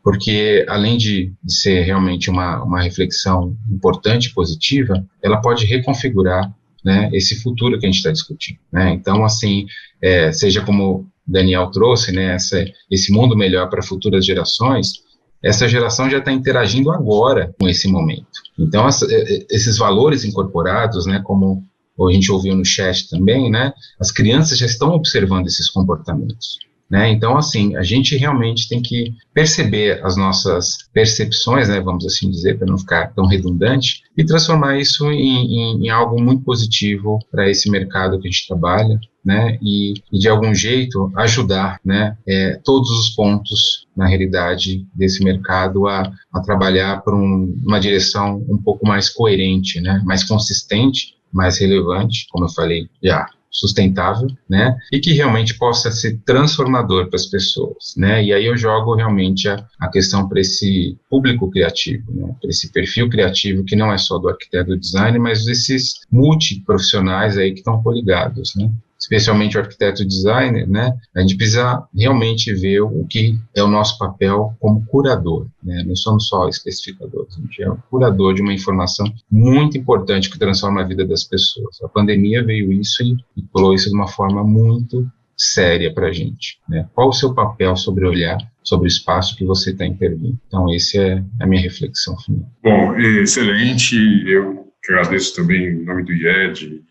porque, além de, de ser realmente uma, uma reflexão importante e positiva, ela pode reconfigurar né, esse futuro que a gente está discutindo. Né? Então, assim, é, seja como Daniel trouxe, né, essa, esse mundo melhor para futuras gerações, essa geração já está interagindo agora com esse momento. Então, essa, esses valores incorporados, né, como a gente ouviu no chat também, né, as crianças já estão observando esses comportamentos. Né? Então, assim, a gente realmente tem que perceber as nossas percepções, né, vamos assim dizer, para não ficar tão redundante, e transformar isso em, em, em algo muito positivo para esse mercado que a gente trabalha, né, e, e, de algum jeito ajudar, né, é, todos os pontos na realidade desse mercado a, a trabalhar por um, uma direção um pouco mais coerente, né, mais consistente, mais relevante, como eu falei já sustentável, né? E que realmente possa ser transformador para as pessoas, né? E aí eu jogo realmente a, a questão para esse público criativo, né? Para esse perfil criativo que não é só do arquiteto do design, mas desses multiprofissionais aí que estão coligados, né? Especialmente o arquiteto designer, né, a gente precisa realmente ver o que é o nosso papel como curador. Né? Não somos só especificadores, a gente é um curador de uma informação muito importante que transforma a vida das pessoas. A pandemia veio isso e, e falou isso de uma forma muito séria para a gente. Né? Qual o seu papel sobre olhar sobre o espaço que você está intervindo? Então, essa é a minha reflexão final. Bom, excelente. Eu que agradeço também em nome do IED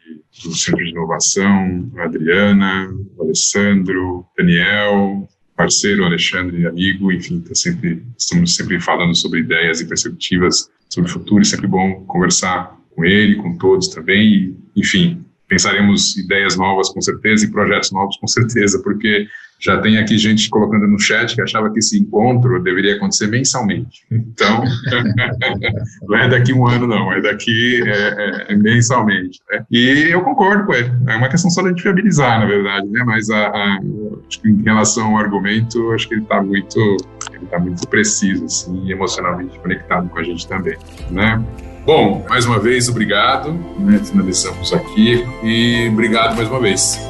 do Centro de Inovação, a Adriana, o Alessandro, Daniel, parceiro, Alexandre, amigo, enfim, tá sempre, estamos sempre falando sobre ideias e perspectivas sobre o futuro, é sempre bom conversar com ele, com todos também, e, enfim, pensaremos ideias novas com certeza e projetos novos com certeza, porque já tem aqui gente colocando no chat que achava que esse encontro deveria acontecer mensalmente. Então, <laughs> não é daqui um ano, não, é daqui é, é, é, mensalmente. Né? E eu concordo com ele. É uma questão só de viabilizar, na verdade, né? Mas a, a, em relação ao argumento, acho que ele está muito, ele tá muito preciso, assim, emocionalmente conectado com a gente também, né? Bom, mais uma vez, obrigado. Né? Finalizamos aqui e obrigado mais uma vez.